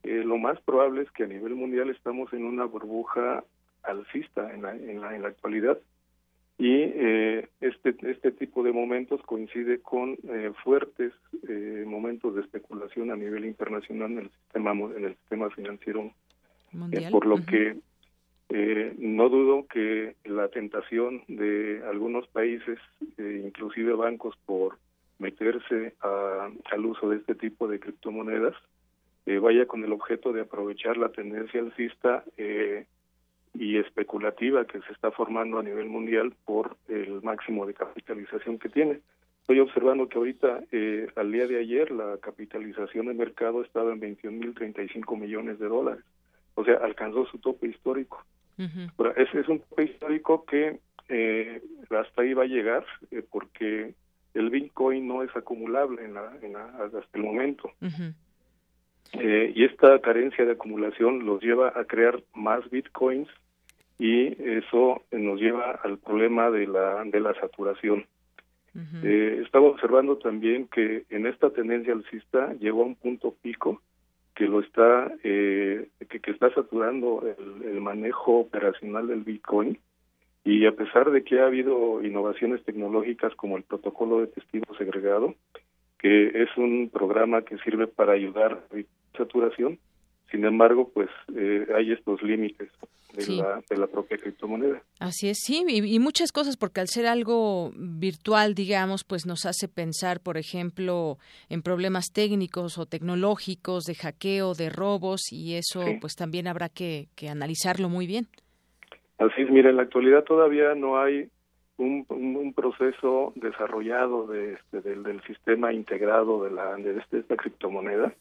lo más probable es que a nivel mundial estamos en una burbuja alcista en la, en la, en la actualidad y este este tipo de momentos coincide con fuertes momentos de especulación a nivel internacional en el sistema en el sistema financiero mundial. por lo que eh, no dudo que la tentación de algunos países, eh, inclusive bancos, por meterse al uso de este tipo de criptomonedas, eh, vaya con el objeto de aprovechar la tendencia alcista y especulativa que se está formando a nivel mundial por el máximo de capitalización que tiene. Estoy observando que ahorita, al día de ayer, la capitalización de mercado estaba en 21.035 millones de dólares. O sea, alcanzó su tope histórico ese es un tope histórico que eh, hasta ahí va a llegar eh, porque el Bitcoin no es acumulable en hasta el momento. Eh, y esta carencia de acumulación los lleva a crear más Bitcoins y eso nos lleva al problema de la, de la saturación. estaba observando también que en esta tendencia alcista llegó a un punto pico que lo está eh, que, está saturando el, manejo operacional del Bitcoin. Y a pesar de que ha habido innovaciones tecnológicas como el protocolo de testigo segregado que es un programa que sirve para ayudar a la saturación sin embargo pues eh, hay estos límites de, la, propia criptomoneda. Así es, sí, y, muchas cosas, porque al ser algo virtual, digamos, pues nos hace pensar, por ejemplo, en problemas técnicos o tecnológicos, de hackeo, de robos, y eso pues también habrá que, analizarlo muy bien. Así es, mira, en la actualidad todavía no hay un, un, proceso desarrollado de este, del, sistema integrado de, la, de, este, esta criptomoneda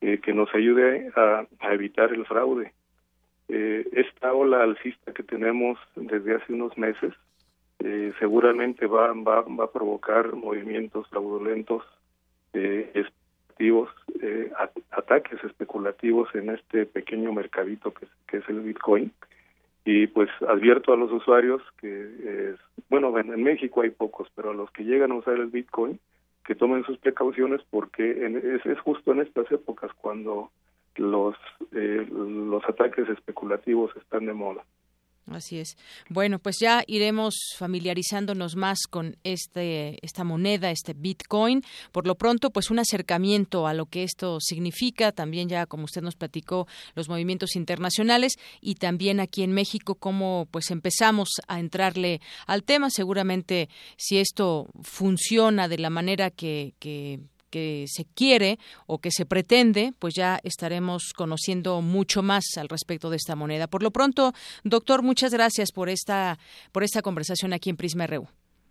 eh, que nos ayude a evitar el fraude eh, esta ola alcista que tenemos desde hace unos meses eh, seguramente va, va, va a provocar movimientos fraudulentos eh, eh ataques especulativos en este pequeño mercadito que, que, es el Bitcoin. Y pues advierto a los usuarios que, bueno, en, México hay pocos, pero a los que llegan a usar el Bitcoin, que tomen sus precauciones porque es, es justo en estas épocas cuando los, eh, los ataques especulativos están de moda. Así es. Bueno, pues ya iremos familiarizándonos más con este esta moneda, este Bitcoin. Por lo pronto, pues un acercamiento a lo que esto significa, también ya como usted nos platicó los movimientos internacionales y también aquí en México cómo pues empezamos a entrarle al tema. Seguramente si esto funciona de la manera que, que que se quiere o que se pretende, pues ya estaremos conociendo mucho más al respecto de esta moneda. Por lo pronto, doctor, muchas gracias por esta por esta conversación aquí en Prisma RU.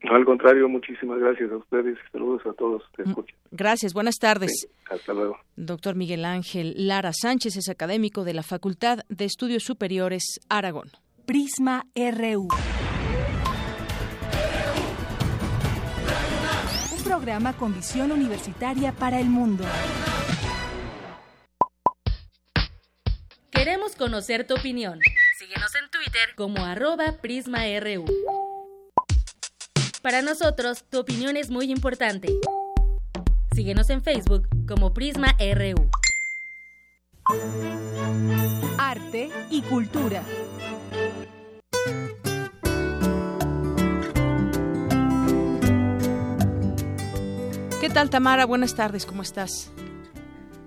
al contrario, muchísimas gracias a ustedes. Saludos a todos. Te mm, Gracias, buenas tardes. hasta luego. Doctor Miguel Ángel Lara Sánchez es académico de la Facultad de Estudios Superiores Aragón. Prisma RU. Programa con visión universitaria para el mundo. Queremos conocer tu opinión. Síguenos en Twitter como arroba PrismaRU. Para nosotros, tu opinión es muy importante. Síguenos en Facebook como Prisma RU. Arte y cultura. ¿Qué tal, Tamara? Buenas tardes, ¿cómo estás?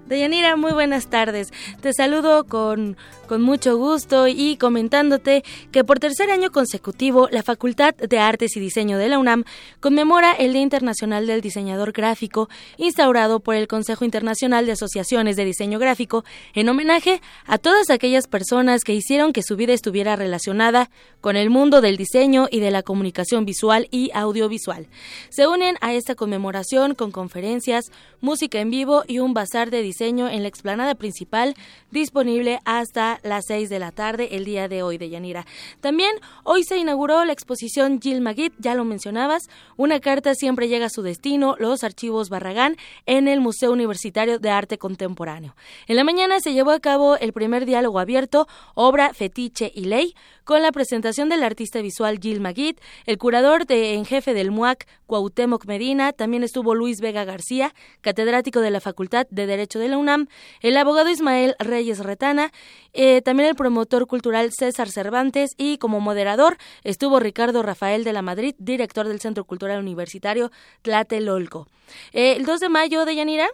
Deyanira, muy buenas tardes. Te saludo con con mucho gusto y comentándote que por tercer año consecutivo la Facultad de Artes y Diseño de la UNAM conmemora el Día Internacional del Diseñador Gráfico instaurado por el Consejo Internacional de Asociaciones de Diseño Gráfico en homenaje a todas aquellas personas que hicieron que su vida estuviera relacionada con el mundo del diseño y de la comunicación visual y audiovisual. Se unen a esta conmemoración con conferencias, música en vivo y un bazar de diseño en la explanada principal disponible hasta las 6 de la tarde el día de hoy de Yanira. También hoy se inauguró la exposición Jill Magid, ya lo mencionabas, una carta siempre llega a su destino, los archivos Barragán en el Museo Universitario de Arte Contemporáneo. En la mañana se llevó a cabo el primer diálogo abierto, obra, fetiche y ley, con la presentación del artista visual Jill Magid, el curador de, en jefe del MUAC, Cuauhtémoc Medina, también estuvo Luis Vega García, catedrático de la Facultad de Derecho de la UNAM, el abogado Ismael Reyes Retana, eh, también el promotor cultural César Cervantes y como moderador estuvo Ricardo Rafael de la Madrid, director del Centro Cultural Universitario Tlatelolco. Eh, el 2 de mayo de Yanira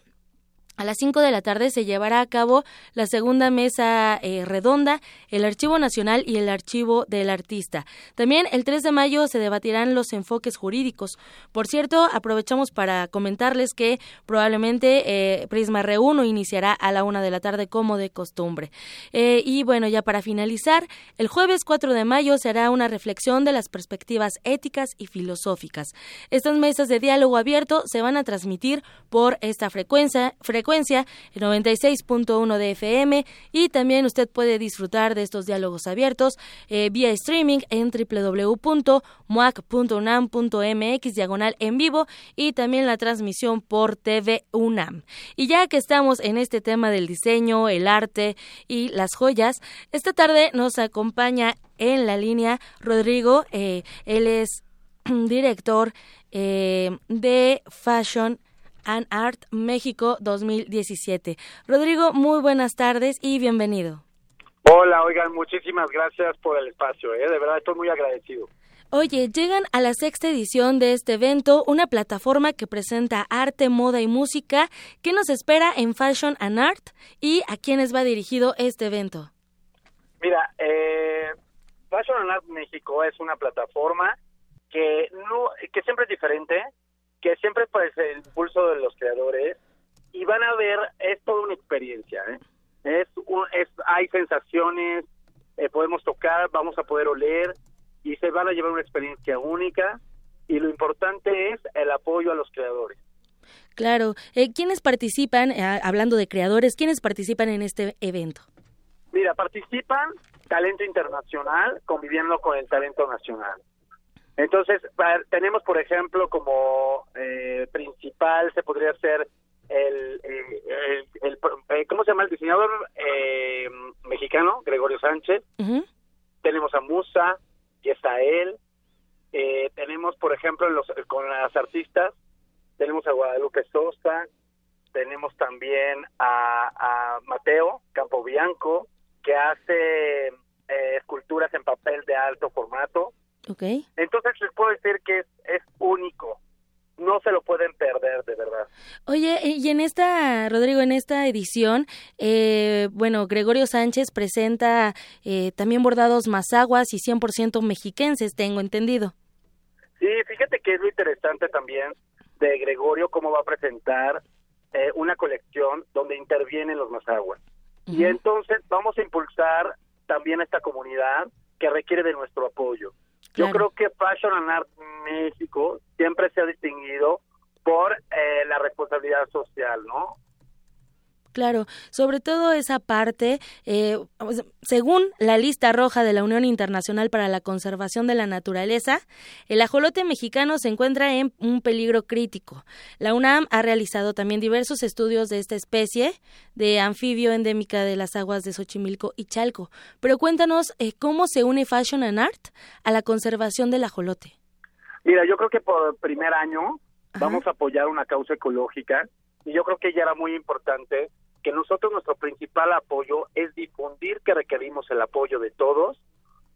a las 5 de la tarde se llevará a cabo la segunda mesa eh, redonda, el Archivo Nacional y el Archivo del Artista. También el 3 de mayo se debatirán los enfoques jurídicos. Por cierto, aprovechamos para comentarles que probablemente eh, Prisma Reuno iniciará a la 1 de la tarde como de costumbre. Eh, y bueno, ya para finalizar, el jueves 4 de mayo se hará una reflexión de las perspectivas éticas y filosóficas. Estas mesas de diálogo abierto se van a transmitir por esta frecuencia, frecuencia frecuencia, el 96.1 de FM, y también usted puede disfrutar de estos diálogos abiertos eh, vía streaming en www.muac.unam.mx diagonal en vivo y también la transmisión por TV UNAM. Y ya que estamos en este tema del diseño, el arte y las joyas, esta tarde nos acompaña en la línea Rodrigo, eh, él es director eh, de Fashion and Art México 2017. Rodrigo, muy buenas tardes y bienvenido. Hola, oigan, muchísimas gracias por el espacio, ¿eh? de verdad estoy muy agradecido. Oye, llegan a la sexta edición de este evento, una plataforma que presenta arte, moda y música. ¿Qué nos espera en Fashion and Art y a quiénes va dirigido este evento? Mira, eh, Fashion and Art México es una plataforma que no, que siempre es diferente, que siempre pues el impulso de los creadores y van a ver es toda una experiencia ¿eh? es, es hay sensaciones eh, podemos tocar vamos a poder oler y se van a llevar una experiencia única y lo importante es el apoyo a los creadores. Claro. Eh, quiénes participan eh, hablando de creadores quiénes participan en este evento mira participan talento internacional conviviendo con el talento nacional entonces, tenemos, por ejemplo, como eh, principal, se podría ser el, eh, el, eh, ¿cómo se llama? El diseñador mexicano, Gregorio Sánchez. Tenemos a Musa, y está él. tenemos, por ejemplo, los, con las artistas, tenemos a Guadalupe Sosa, tenemos también a, a Mateo Campobianco, que hace eh, esculturas en papel de alto formato. Ok. Entonces les puedo decir que es, es único. No se lo pueden perder, de verdad. Oye, y en esta, Rodrigo, en esta edición, eh, bueno, Gregorio Sánchez presenta eh, también bordados mazaguas y 100% mexiquenses, tengo entendido. Sí, fíjate que es lo interesante también de Gregorio, cómo va a presentar eh, una colección donde intervienen los mazaguas. Y entonces vamos a impulsar también a esta comunidad que requiere de nuestro apoyo. Yo creo que Fashion and Art México siempre se ha distinguido por eh, la responsabilidad social, ¿no? Claro, sobre todo esa parte, eh, según la lista roja de la Unión Internacional para la Conservación de la Naturaleza, el ajolote mexicano se encuentra en un peligro crítico. La UNAM ha realizado también diversos estudios de esta especie de anfibio endémica de las aguas de Xochimilco y Chalco. Pero cuéntanos eh, cómo se une Fashion and Art a la conservación del ajolote. Mira, yo creo que por primer año vamos a apoyar una causa ecológica y yo creo que ya era muy importante que nosotros nuestro principal apoyo es difundir que requerimos el apoyo de todos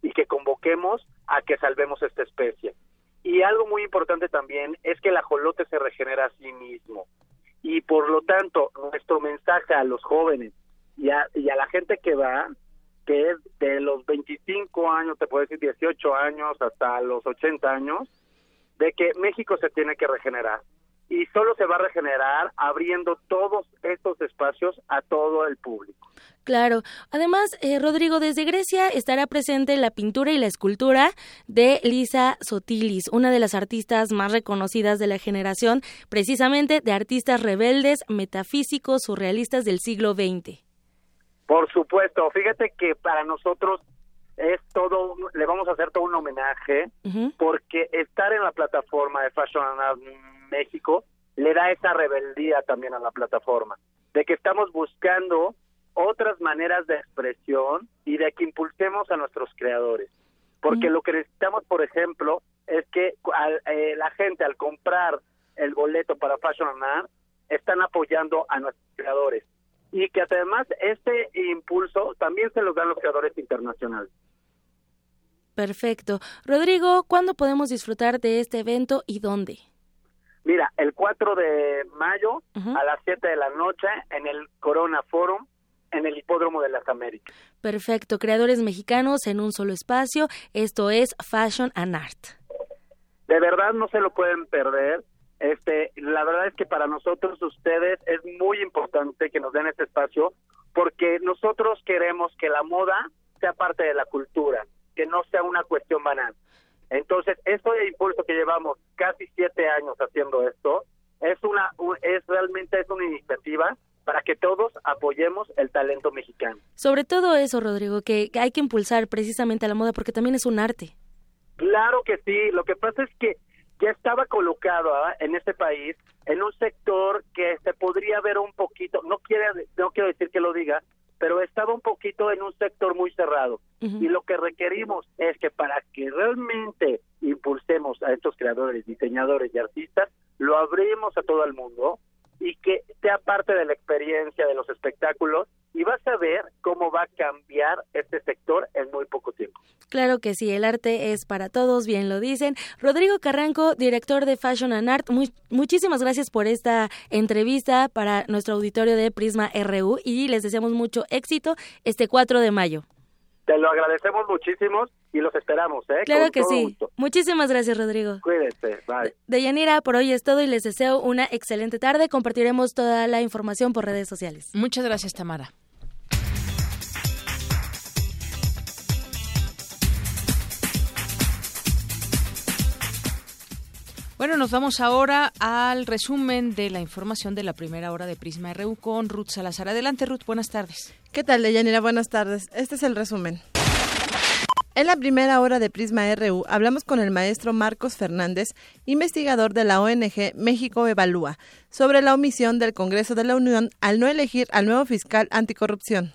y que convoquemos a que salvemos esta especie. Y algo muy importante también es que el ajolote se regenera a sí mismo. Y por lo tanto, nuestro mensaje a los jóvenes y a, y a la gente que va, que es de los 25 años, te puedo decir 18 años hasta los 80 años, de que México se tiene que regenerar y solo se va a regenerar abriendo todos estos espacios a todo el público. Claro. Además, eh, Rodrigo, desde Grecia estará presente la pintura y la escultura de Lisa Sotilis, una de las artistas más reconocidas de la generación, precisamente de artistas rebeldes, metafísicos, surrealistas del siglo XX. Por supuesto. Fíjate que para nosotros es todo, le vamos a hacer todo un homenaje, porque estar en la plataforma de Fashion Art México le da esa rebeldía también a la plataforma, de que estamos buscando otras maneras de expresión y de que impulsemos a nuestros creadores. Porque lo que necesitamos, por ejemplo, es que eh, la gente al comprar el boleto para Fashion Art están apoyando a nuestros creadores y que además este impulso también se los dan los creadores internacionales. Perfecto. Rodrigo, ¿cuándo podemos disfrutar de este evento y dónde? Mira, el 4 de mayo a las 7 de la noche en el Corona Forum en el Hipódromo de las Américas. Perfecto, creadores mexicanos en un solo espacio, esto es Fashion and Art. De verdad no se lo pueden perder. Este, la verdad es que para nosotros ustedes es muy importante que nos den este espacio porque nosotros queremos que la moda sea parte de la cultura, que no sea una cuestión banal. Entonces, esto de impulso que llevamos casi siete años haciendo esto, es una, es realmente es una iniciativa para que todos apoyemos el talento mexicano. Sobre todo eso, Rodrigo, que hay que impulsar precisamente a la moda porque también es un arte. Claro que sí, lo que pasa es que ya estaba colocado ¿ah? en este país en un sector que se podría ver un poquito, no quiere no quiero decir que lo diga, pero estaba un poquito en un sector muy cerrado. Y lo que requerimos es que para que realmente impulsemos a estos creadores, diseñadores y artistas, lo abrimos a todo el mundo y que sea parte de la experiencia de los espectáculos y vas a ver cómo va a cambiar este sector en muy poco tiempo. Claro que sí, el arte es para todos, bien lo dicen. Rodrigo Carranco, director de Fashion and Art, muchísimas gracias por esta entrevista para nuestro auditorio de Prisma RU y les deseamos mucho éxito este 4 de mayo. Te lo agradecemos muchísimo y los esperamos, ¿eh? Claro que sí. Muchísimas gracias, Rodrigo. Cuídense, bye. De Yanira, por hoy es todo y les deseo una excelente tarde. Compartiremos toda la información por redes sociales. Muchas gracias, Tamara. Bueno, nos vamos ahora al resumen de la información de la primera hora de Prisma RU con Ruth Salazar. Adelante, Ruth, buenas tardes. ¿Qué tal, Deyanira? Buenas tardes. Este es el resumen. En la primera hora de Prisma RU hablamos con el maestro Marcos Fernández, investigador de la ONG México Evalúa, sobre la omisión del Congreso de la Unión al no elegir al nuevo fiscal anticorrupción.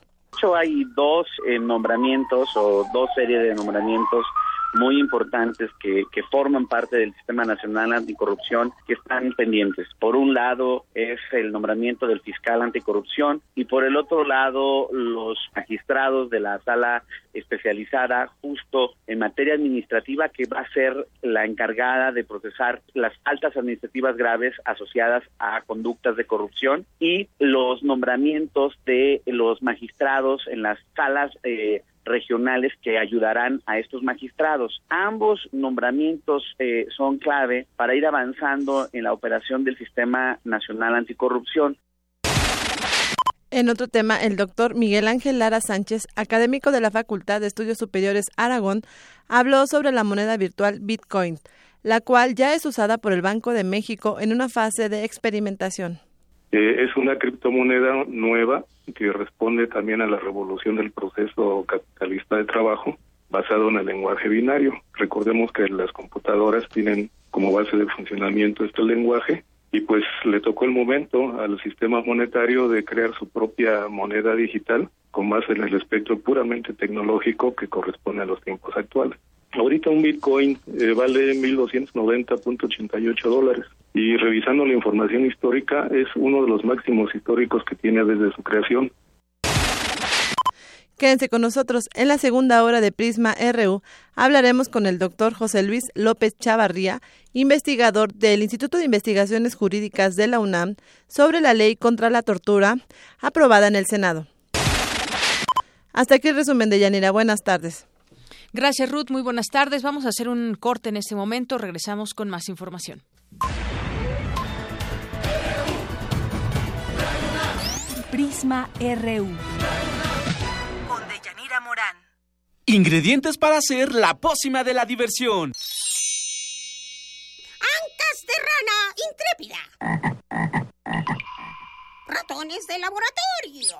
Hay dos eh, nombramientos o dos series de nombramientos muy importantes que, que forman parte del Sistema Nacional Anticorrupción que están pendientes. Por un lado es el nombramiento del fiscal anticorrupción y por el otro lado los magistrados de la sala especializada justo en materia administrativa que va a ser la encargada de procesar las altas administrativas graves asociadas a conductas de corrupción y los nombramientos de los magistrados en las salas eh, regionales que ayudarán a estos magistrados. Ambos nombramientos eh, son clave para ir avanzando en la operación del Sistema Nacional Anticorrupción. En otro tema, el doctor Miguel Ángel Lara Sánchez, académico de la Facultad de Estudios Superiores Aragón, habló sobre la moneda virtual Bitcoin, la cual ya es usada por el Banco de México en una fase de experimentación. Eh, es una criptomoneda nueva que responde también a la revolución del proceso capitalista de trabajo basado en el lenguaje binario. Recordemos que las computadoras tienen como base de funcionamiento este lenguaje y pues le tocó el momento al sistema monetario de crear su propia moneda digital con base en el espectro puramente tecnológico que corresponde a los tiempos actuales. Ahorita un Bitcoin eh, vale 1.290.88 dólares y revisando la información histórica es uno de los máximos históricos que tiene desde su creación. Quédense con nosotros. En la segunda hora de Prisma RU hablaremos con el doctor José Luis López Chavarría, investigador del Instituto de Investigaciones Jurídicas de la UNAM, sobre la ley contra la tortura aprobada en el Senado. Hasta aquí el resumen de Yanira. Buenas tardes. Gracias, Ruth. Muy buenas tardes. Vamos a hacer un corte en este momento. Regresamos con más información. Prisma RU. Con Deyanira Morán. Ingredientes para hacer la pócima de la diversión. Ancas de rana intrépida. Ratones de laboratorio.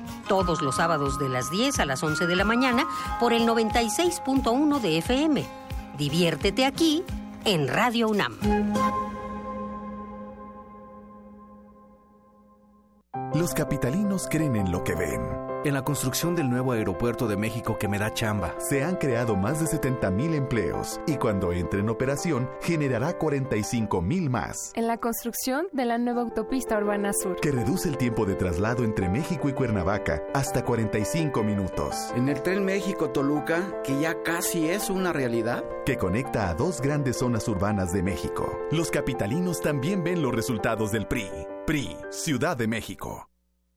Todos los sábados de las 10 a las 11 de la mañana por el 96.1 de FM. Diviértete aquí en Radio UNAM. Los capitalinos creen en lo que ven. En la construcción del nuevo aeropuerto de México que me da chamba. Se han creado más de 70 mil empleos y cuando entre en operación generará 45 mil más. En la construcción de la nueva autopista Urbana Sur. Que reduce el tiempo de traslado entre México y Cuernavaca hasta 45 minutos. En el tren México-Toluca, que ya casi es una realidad. Que conecta a dos grandes zonas urbanas de México. Los capitalinos también ven los resultados del PRI. PRI, Ciudad de México.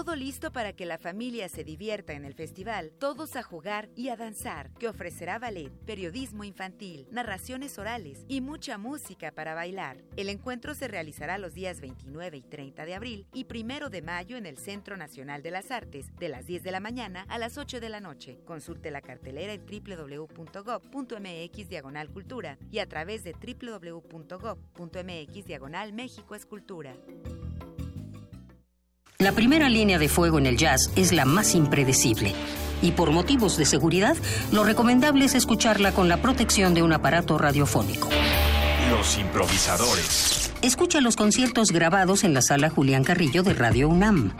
Todo listo para que la familia se divierta en el festival, todos a jugar y a danzar, que ofrecerá ballet, periodismo infantil, narraciones orales y mucha música para bailar. El encuentro se realizará los días 29 y 30 de abril y 1 de mayo en el Centro Nacional de las Artes, de las 10 de la mañana a las 8 de la noche. Consulte la cartelera en www.gov.mx diagonal cultura y a través de www.gov.mx diagonal México. La primera línea de fuego en el jazz es la más impredecible. Y por motivos de seguridad, lo recomendable es escucharla con la protección de un aparato radiofónico. Los improvisadores. Escucha los conciertos grabados en la sala Julián Carrillo de Radio UNAM.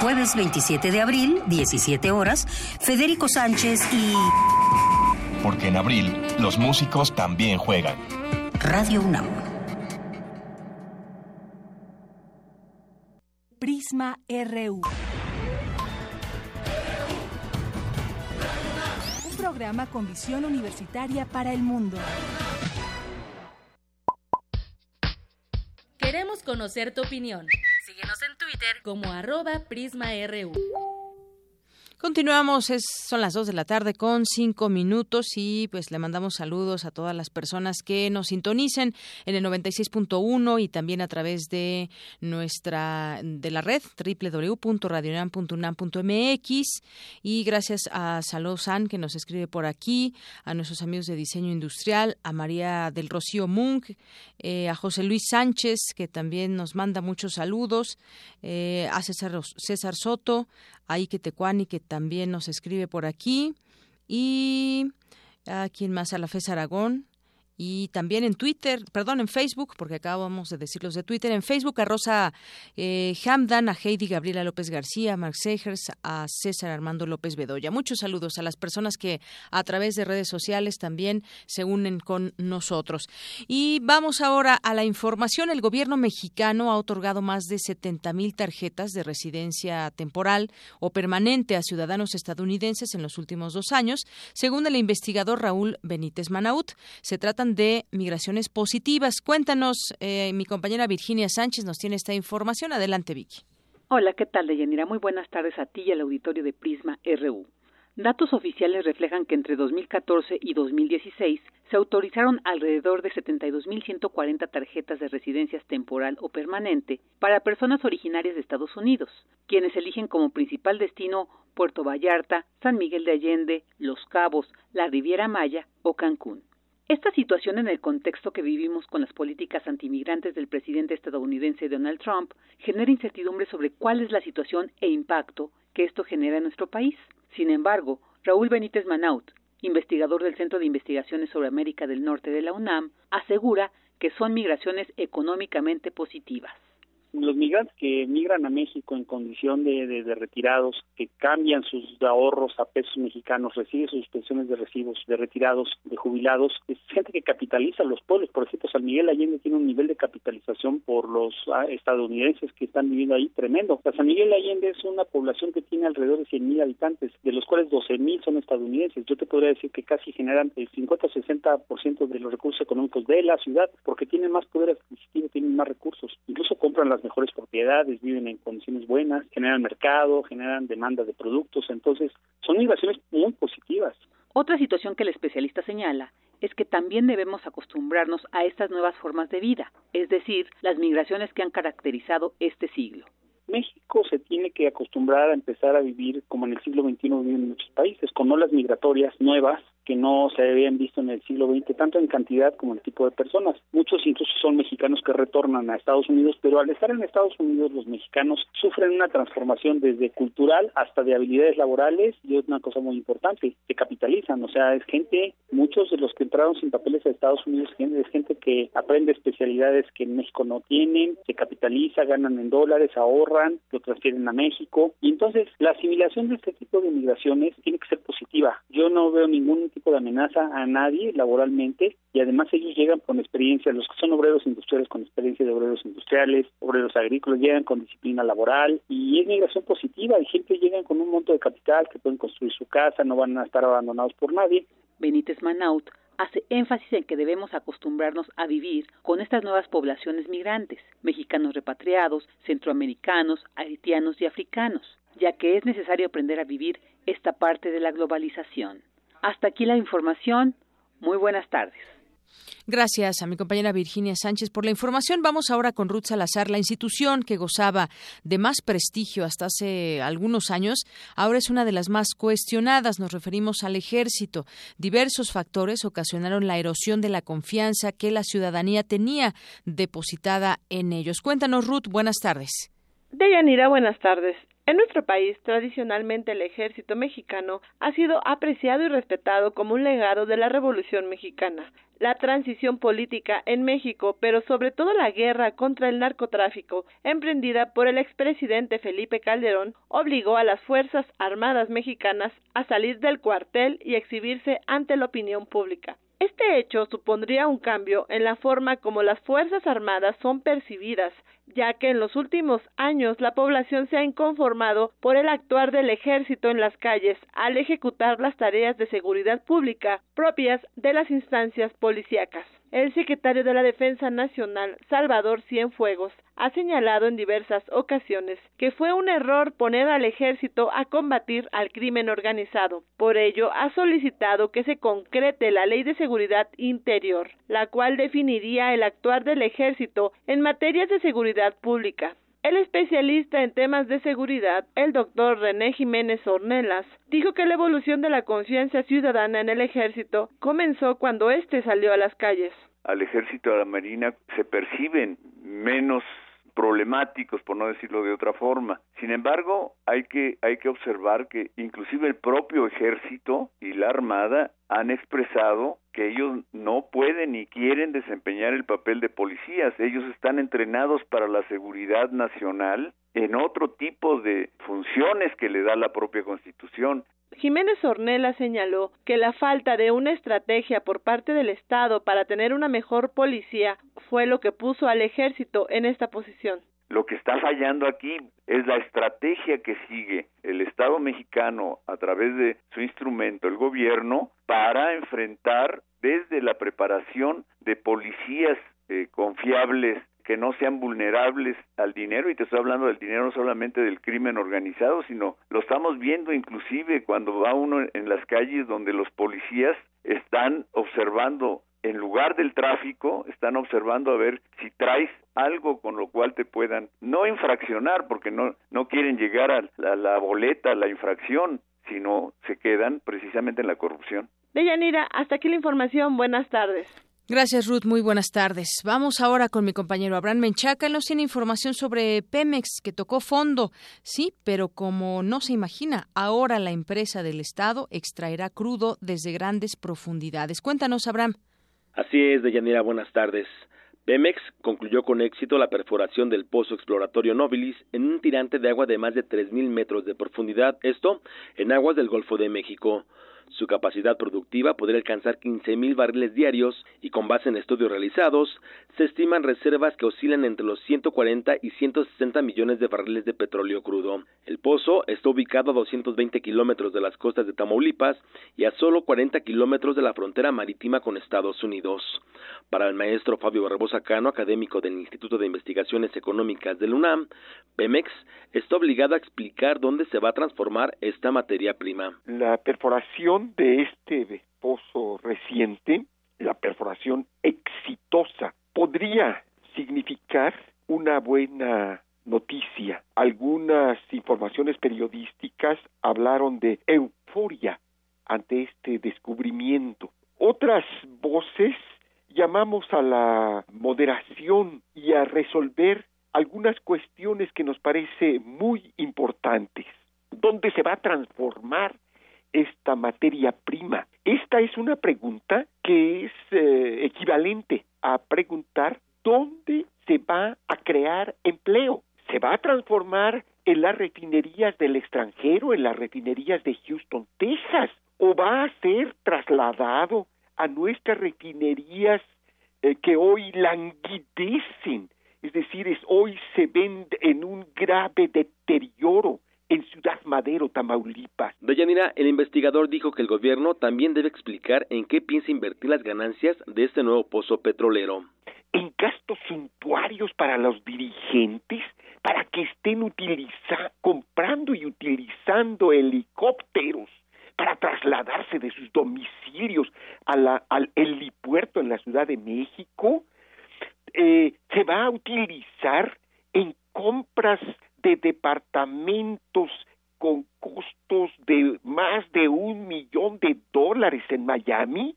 Jueves 27 de abril, 17 horas, Federico Sánchez y... Porque en abril los músicos también juegan. Radio UNAM. Prisma RU. programa con visión universitaria para el mundo. Queremos conocer tu opinión. Síguenos en Twitter como arroba PrismaRU. Continuamos, es, son las 2 de la tarde con cinco minutos y pues le mandamos saludos a todas las personas que nos sintonicen en el 96.1 y también a través de nuestra de la red www.radionam.unam.mx y gracias a Saló San que nos escribe por aquí, a nuestros amigos de diseño industrial, a María del Rocío Munk, eh, a José Luis Sánchez que también nos manda muchos saludos, eh, a César, César Soto, a Ike Tecuani que también nos escribe por aquí. Y a quien más a la FES Aragón y también en Twitter, perdón, en Facebook, porque acabamos de decirlos de Twitter, en Facebook a Rosa eh, Hamdan, a Heidi Gabriela López García, a Mark Segers, a César Armando López Bedoya. Muchos saludos a las personas que a través de redes sociales también se unen con nosotros. Y vamos ahora a la información. El gobierno mexicano ha otorgado más de 70 mil tarjetas de residencia temporal o permanente a ciudadanos estadounidenses en los últimos dos años, según el investigador Raúl Benítez Manaut. Se trata de migraciones positivas. Cuéntanos, eh, mi compañera Virginia Sánchez nos tiene esta información. Adelante, Vicky. Hola, ¿qué tal, Deyanira? Muy buenas tardes a ti y al auditorio de Prisma RU. Datos oficiales reflejan que entre 2014 y 2016 se autorizaron alrededor de 72.140 tarjetas de residencias temporal o permanente para personas originarias de Estados Unidos, quienes eligen como principal destino Puerto Vallarta, San Miguel de Allende, Los Cabos, la Riviera Maya o Cancún. Esta situación en el contexto que vivimos con las políticas antimigrantes del presidente estadounidense Donald Trump genera incertidumbre sobre cuál es la situación e impacto que esto genera en nuestro país. Sin embargo, Raúl Benítez Manaut, investigador del Centro de Investigaciones sobre América del Norte de la UNAM, asegura que son migraciones económicamente positivas los migrantes que migran a México en condición de, de, retirados, que cambian sus ahorros a pesos mexicanos, reciben sus pensiones de recibos de retirados, de jubilados, es gente que capitaliza los pueblos. Por ejemplo, San Miguel Allende tiene un nivel de capitalización por los ah, estadounidenses que están viviendo ahí tremendo. San Miguel Allende es una población que tiene alrededor de 100 mil habitantes, de los cuales 12 mil son estadounidenses. Yo te podría decir que casi generan el 50-60% de los recursos económicos de la ciudad, porque tienen más poder adquisitivo, tienen más recursos. Incluso compran las mejores propiedades, viven en condiciones buenas, generan mercado, generan demanda de productos, entonces son migraciones muy positivas. Otra situación que el especialista señala es que también debemos acostumbrarnos a estas nuevas formas de vida, es decir, las migraciones que han caracterizado este siglo. México se tiene que acostumbrar a empezar a vivir como en el siglo XXI viven en muchos países, con olas migratorias nuevas que no se habían visto en el siglo XX, tanto en cantidad como en tipo de personas. Muchos incluso son mexicanos que retornan a Estados Unidos, pero al estar en Estados Unidos los mexicanos sufren una transformación desde cultural hasta de habilidades laborales y es una cosa muy importante, se capitalizan, o sea, es gente, muchos de los que entraron sin papeles a Estados Unidos es gente que aprende especialidades que en México no tienen, se capitaliza, ganan en dólares, ahorran, lo transfieren a México y entonces la asimilación de este tipo de migraciones tiene que ser positiva. Yo no veo ningún tipo de amenaza a nadie laboralmente y además ellos llegan con experiencia, los que son obreros industriales con experiencia de obreros industriales, obreros agrícolas llegan con disciplina laboral y es migración positiva, y gente llegan con un monto de capital que pueden construir su casa, no van a estar abandonados por nadie. Benítez Manaut hace énfasis en que debemos acostumbrarnos a vivir con estas nuevas poblaciones migrantes, mexicanos repatriados, centroamericanos, haitianos y africanos, ya que es necesario aprender a vivir esta parte de la globalización. Hasta aquí la información. Muy buenas tardes. Gracias a mi compañera Virginia Sánchez por la información. Vamos ahora con Ruth Salazar. La institución que gozaba de más prestigio hasta hace algunos años, ahora es una de las más cuestionadas. Nos referimos al ejército. Diversos factores ocasionaron la erosión de la confianza que la ciudadanía tenía depositada en ellos. Cuéntanos, Ruth. Buenas tardes. Deyanira, buenas tardes. En nuestro país, tradicionalmente el ejército mexicano ha sido apreciado y respetado como un legado de la Revolución mexicana, la transición política en México, pero sobre todo la guerra contra el narcotráfico, emprendida por el expresidente Felipe Calderón, obligó a las Fuerzas Armadas mexicanas a salir del cuartel y exhibirse ante la opinión pública. Este hecho supondría un cambio en la forma como las Fuerzas Armadas son percibidas, ya que en los últimos años la población se ha inconformado por el actuar del ejército en las calles al ejecutar las tareas de seguridad pública propias de las instancias policíacas. El secretario de la Defensa Nacional, Salvador Cienfuegos, ha señalado en diversas ocasiones que fue un error poner al ejército a combatir al crimen organizado. Por ello, ha solicitado que se concrete la Ley de Seguridad Interior, la cual definiría el actuar del ejército en materias de seguridad pública. El especialista en temas de seguridad, el doctor René Jiménez Ornelas, dijo que la evolución de la conciencia ciudadana en el ejército comenzó cuando éste salió a las calles. Al ejército a la marina se perciben menos problemáticos, por no decirlo de otra forma. Sin embargo, hay que, hay que observar que inclusive el propio ejército y la armada han expresado que ellos no pueden ni quieren desempeñar el papel de policías. Ellos están entrenados para la seguridad nacional en otro tipo de funciones que le da la propia Constitución. Jiménez Ornella señaló que la falta de una estrategia por parte del Estado para tener una mejor policía fue lo que puso al ejército en esta posición. Lo que está fallando aquí es la estrategia que sigue el Estado mexicano a través de su instrumento, el gobierno, para enfrentar desde la preparación de policías eh, confiables que no sean vulnerables al dinero, y te estoy hablando del dinero no solamente del crimen organizado, sino lo estamos viendo inclusive cuando va uno en las calles donde los policías están observando en lugar del tráfico, están observando a ver si traes algo con lo cual te puedan no infraccionar, porque no, no quieren llegar a la, boleta, la infracción, sino se quedan precisamente en la corrupción. Deyanira, hasta aquí la información. Buenas tardes. Gracias, Ruth. Muy buenas tardes. Vamos ahora con mi compañero Abraham Menchaca. Nos tiene información sobre Pemex, que tocó fondo. Sí, pero como no se imagina, ahora la empresa del Estado extraerá crudo desde grandes profundidades. Cuéntanos, Abraham. Así es, Deyanira. Buenas tardes. Pemex concluyó con éxito la perforación del pozo exploratorio Nobilis en un tirante de agua de más de 3.000 metros de profundidad, esto en aguas del Golfo de México. Su capacidad productiva podría alcanzar 15.000 barriles diarios y con base en estudios realizados, se estiman reservas que oscilan entre los 140 y 160 millones de barriles de petróleo crudo. El pozo está ubicado a 220 kilómetros de las costas de Tamaulipas y a solo 40 kilómetros de la frontera marítima con Estados Unidos. Para el maestro Fabio Barbosa Cano, académico del Instituto de Investigaciones Económicas del UNAM, Pemex está obligado a explicar dónde se va a transformar esta materia prima. La perforación de este pozo reciente, la perforación exitosa, podría significar una buena noticia. Algunas informaciones periodísticas hablaron de euforia ante este descubrimiento. Otras voces llamamos a la moderación y a resolver algunas cuestiones que nos parece muy importantes. ¿Dónde se va a transformar esta materia prima? Esta es una pregunta que es eh, equivalente a preguntar dónde se va a crear empleo. ¿Se va a transformar en las refinerías del extranjero, en las refinerías de Houston, Texas? ¿O va a ser trasladado a nuestras refinerías eh, que hoy languidecen? Es decir, es, hoy se ven en un grave deterioro en Ciudad Madero, Tamaulipas. Deyanira, el investigador dijo que el gobierno también debe explicar en qué piensa invertir las ganancias de este nuevo pozo petrolero. En gastos suntuarios para los dirigentes, para que estén utiliza, comprando y utilizando helicópteros para trasladarse de sus domicilios a la, al helipuerto en la Ciudad de México, eh, se va a utilizar en compras de departamentos con costos de más de un millón de dólares en Miami?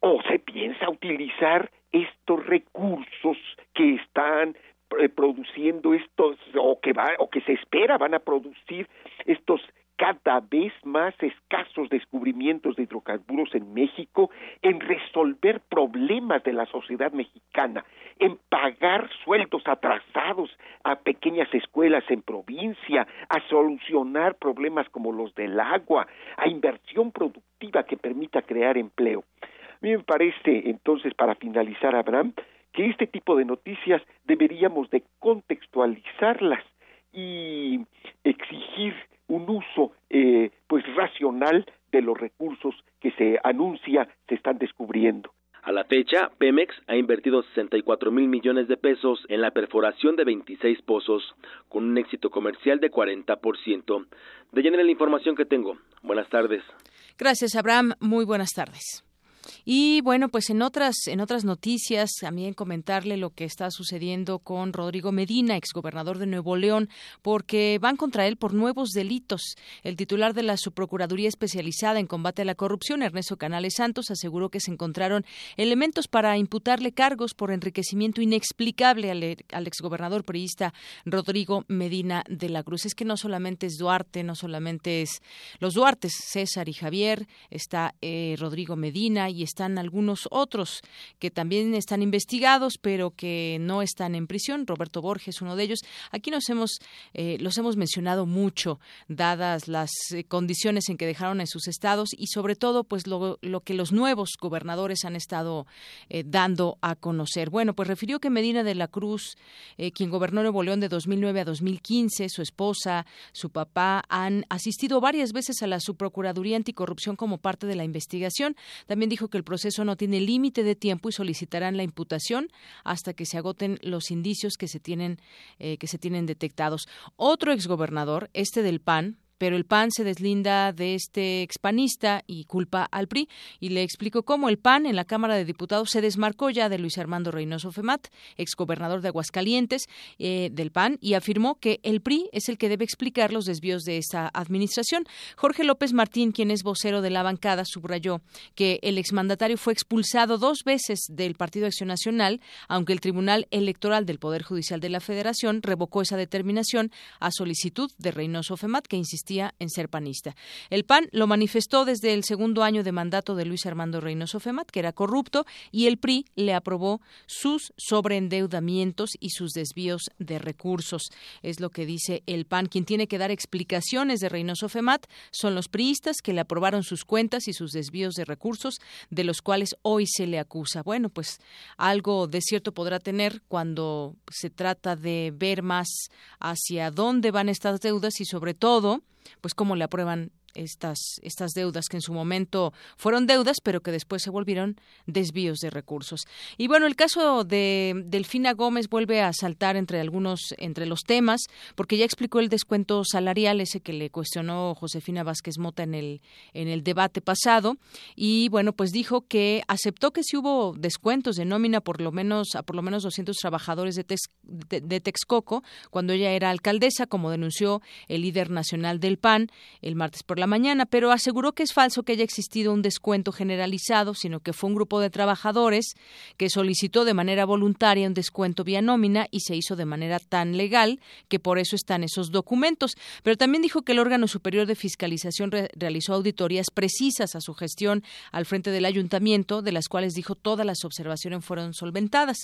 ¿O se piensa utilizar estos recursos que están eh, produciendo estos o que va o que se espera van a producir estos cada vez más escasos descubrimientos de hidrocarburos en México, en resolver problemas de la sociedad mexicana, en pagar sueldos atrasados a pequeñas escuelas en provincia, a solucionar problemas como los del agua, a inversión productiva que permita crear empleo. A mí me parece, entonces, para finalizar, Abraham, que este tipo de noticias deberíamos de contextualizarlas y exigir un uso eh, pues racional de los recursos que se anuncia se están descubriendo. A la fecha, Pemex ha invertido 64 mil millones de pesos en la perforación de 26 pozos, con un éxito comercial de 40%. De llenar la información que tengo. Buenas tardes. Gracias, Abraham. Muy buenas tardes. Y bueno, pues en otras, en otras noticias, también comentarle lo que está sucediendo con Rodrigo Medina, exgobernador de Nuevo León, porque van contra él por nuevos delitos. El titular de la Subprocuraduría Especializada en Combate a la Corrupción, Ernesto Canales Santos, aseguró que se encontraron elementos para imputarle cargos por enriquecimiento inexplicable al, al exgobernador priista Rodrigo Medina de la Cruz. Es que no solamente es Duarte, no solamente es los Duartes, César y Javier, está eh, Rodrigo Medina y están algunos otros que también están investigados, pero que no están en prisión. Roberto Borges, uno de ellos. Aquí nos hemos, eh, los hemos mencionado mucho, dadas las eh, condiciones en que dejaron en sus estados y sobre todo, pues lo, lo que los nuevos gobernadores han estado eh, dando a conocer. Bueno, pues refirió que Medina de la Cruz, quien gobernó Nuevo León de 2009 a 2015, su esposa, su papá, han asistido varias veces a la Subprocuraduría Anticorrupción como parte de la investigación. También dijo que el proceso no tiene límite de tiempo y solicitarán la imputación hasta que se agoten los indicios que se tienen eh, que se tienen detectados. Otro exgobernador, este del PAN, pero el PAN se deslinda de este expanista y culpa al PRI. Y le explico cómo el PAN en la Cámara de Diputados se desmarcó ya de Luis Armando Reynoso Femat, exgobernador de Aguascalientes eh, del PAN, y afirmó que el PRI es el que debe explicar los desvíos de esta administración. Jorge López Martín, quien es vocero de la bancada, subrayó que el exmandatario fue expulsado dos veces del Partido Acción Nacional, aunque el Tribunal Electoral del Poder Judicial de la Federación revocó esa determinación a solicitud de Reynoso Femat, que en ser panista. El PAN lo manifestó desde el segundo año de mandato de Luis Armando Reynoso Femat, que era corrupto, y el PRI le aprobó sus sobreendeudamientos y sus desvíos de recursos. Es lo que dice el PAN. Quien tiene que dar explicaciones de Reynoso Femat son los priistas que le aprobaron sus cuentas y sus desvíos de recursos, de los cuales hoy se le acusa. Bueno, pues algo de cierto podrá tener cuando se trata de ver más hacia dónde van estas deudas y sobre todo pues cómo le aprueban estas, estas deudas que en su momento fueron deudas, pero que después se volvieron desvíos de recursos. Y bueno, el caso de Delfina Gómez vuelve a saltar entre algunos, entre los temas, porque ya explicó el descuento salarial, ese que le cuestionó Josefina Vázquez Mota en el, en el debate pasado, y bueno, pues dijo que aceptó que sí hubo descuentos de nómina por lo menos, a por lo menos 200 trabajadores de, de Texcoco, cuando ella era alcaldesa, como denunció el líder nacional del PAN el martes por la mañana, pero aseguró que es falso que haya existido un descuento generalizado, sino que fue un grupo de trabajadores que solicitó de manera voluntaria un descuento vía nómina y se hizo de manera tan legal que por eso están esos documentos. Pero también dijo que el órgano superior de fiscalización realizó auditorías precisas a su gestión al frente del ayuntamiento, de las cuales dijo todas las observaciones fueron solventadas.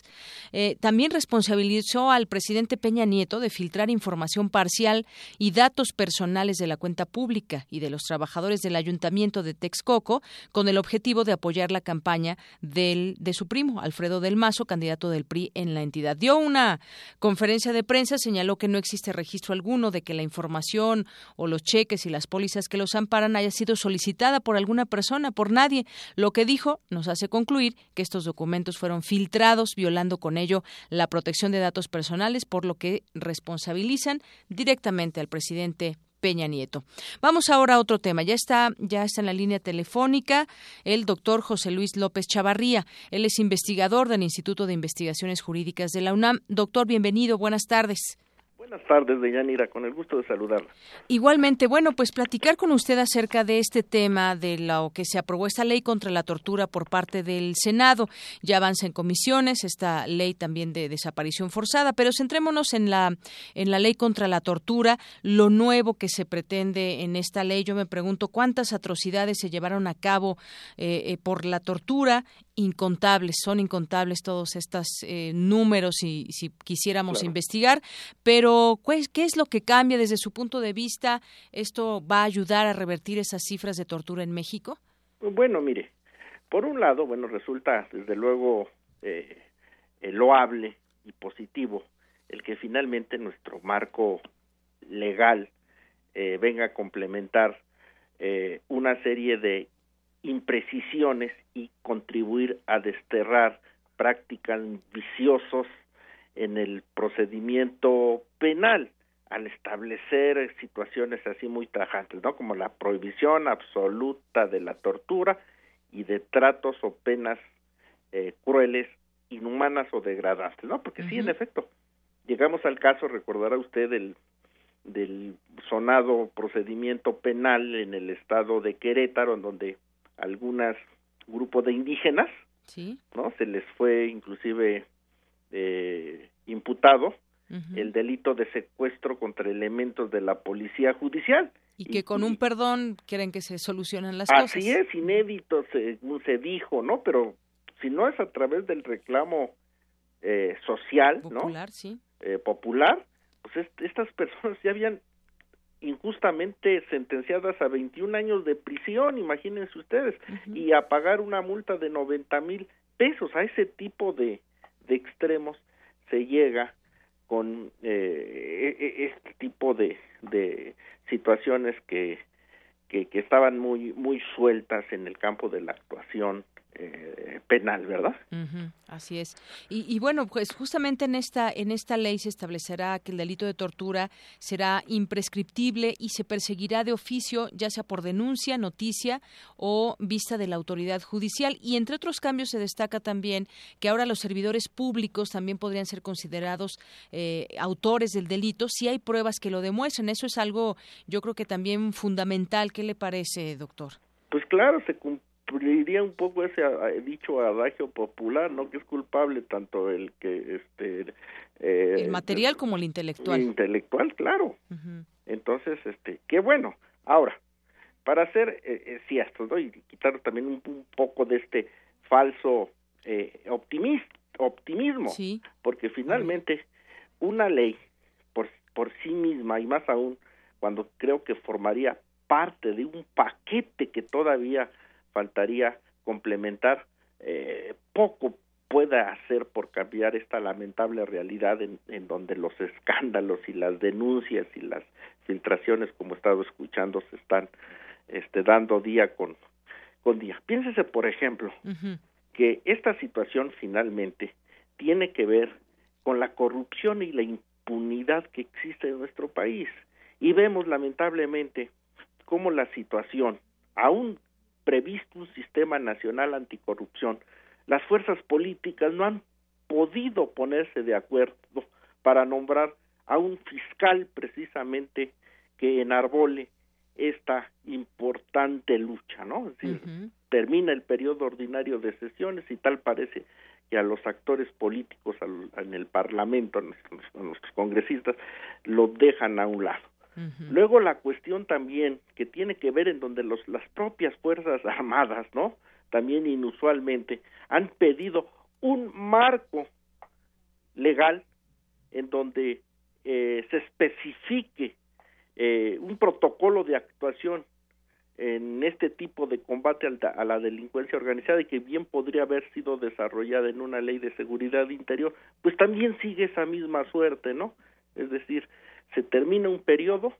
Eh, también responsabilizó al presidente Peña Nieto de filtrar información parcial y datos personales de la cuenta pública y de los trabajadores del Ayuntamiento de Texcoco con el objetivo de apoyar la campaña del, de su primo, Alfredo del Mazo, candidato del PRI en la entidad. Dio una conferencia de prensa, señaló que no existe registro alguno de que la información o los cheques y las pólizas que los amparan haya sido solicitada por alguna persona, por nadie. Lo que dijo nos hace concluir que estos documentos fueron filtrados, violando con ello la protección de datos personales, por lo que responsabilizan directamente al presidente Peña Nieto. Vamos ahora a otro tema. Ya está, ya está en la línea telefónica el doctor José Luis López Chavarría. Él es investigador del Instituto de Investigaciones Jurídicas de la UNAM. Doctor, bienvenido. Buenas tardes. Buenas tardes, Deyanira, con el gusto de saludarla. Igualmente, bueno, pues platicar con usted acerca de este tema de lo que se aprobó esta ley contra la tortura por parte del Senado. Ya avanza en comisiones esta ley también de desaparición forzada, pero centrémonos en la en la ley contra la tortura, lo nuevo que se pretende en esta ley. Yo me pregunto cuántas atrocidades se llevaron a cabo eh, eh, por la tortura incontables, son incontables todos estos eh, números y si quisiéramos investigar, pero ¿qué es lo que cambia desde su punto de vista? ¿Esto va a ayudar a revertir esas cifras de tortura en México? Bueno, mire, Por un lado, bueno, resulta desde luego eh, loable y positivo el que finalmente nuestro marco legal eh, venga a complementar eh, una serie de imprecisiones y contribuir a desterrar prácticas viciosos en el procedimiento penal al establecer situaciones así muy tajantes, ¿no? Como la prohibición absoluta de la tortura y de tratos o penas eh, crueles, inhumanas o degradantes, ¿no? Porque sí, en efecto, llegamos al caso, recordará usted, del, del sonado procedimiento penal en el estado de Querétaro, en donde algunas grupos de indígenas, ¿Sí? ¿no? Se les fue inclusive eh, imputado el delito de secuestro contra elementos de la policía judicial. Y que con un perdón quieren que se solucionen las así cosas. Así es, inédito, según se dijo, ¿no? Pero si no es a través del reclamo eh, social, popular, ¿no? sí. Eh, popular, pues est estas personas ya habían injustamente sentenciadas a 21 años de prisión, imagínense ustedes, y a pagar una multa de 90 mil pesos. A ese tipo de, de extremos se llega con eh, e, e, este tipo de, de situaciones que, que, que, estaban muy, muy sueltas en el campo de la actuación eh, penal, ¿verdad? Uh -huh, así es. Y, y, bueno, pues justamente en esta en esta ley se establecerá que el delito de tortura será imprescriptible y se perseguirá de oficio, ya sea por denuncia, noticia o vista de la autoridad judicial. Y entre otros cambios se destaca también que ahora los servidores públicos también podrían ser considerados eh, autores del delito si hay pruebas que lo demuestren. Eso es algo, yo creo que también fundamental. ¿Qué le parece, doctor? Pues claro, se cumple cumpliría un poco ese dicho adagio popular, ¿no? Que es culpable tanto el que este eh, el material como el intelectual. El intelectual, claro. Uh -huh. Entonces, este, qué bueno. Ahora, para ser eh, eh, cierto, ¿no? Y quitar también un, un poco de este falso eh, optimist, optimismo, sí. porque finalmente una ley por por sí misma y más aún cuando creo que formaría parte de un paquete que todavía faltaría complementar eh, poco pueda hacer por cambiar esta lamentable realidad en, en, donde los escándalos y las denuncias y las filtraciones como he estado escuchando se están este dando día con con día piénsese por ejemplo uh -huh. que esta situación finalmente tiene que ver con la corrupción y la impunidad que existe en nuestro país y vemos lamentablemente cómo la situación aún previsto un sistema nacional anticorrupción, las fuerzas políticas no han podido ponerse de acuerdo para nombrar a un fiscal precisamente que enarbole esta importante lucha, ¿no? Es decir, uh -huh. termina el periodo ordinario de sesiones y tal parece que a los actores políticos al, en el Parlamento, a nuestros, a nuestros congresistas, lo dejan a un lado. Luego la cuestión también que tiene que ver en donde los, las propias fuerzas armadas, ¿no? También inusualmente han pedido un marco legal en donde eh, se especifique eh, un protocolo de actuación en este tipo de combate a la delincuencia organizada y que bien podría haber sido desarrollada en una ley de seguridad interior, pues también sigue esa misma suerte, ¿no? Es decir, se termina un periodo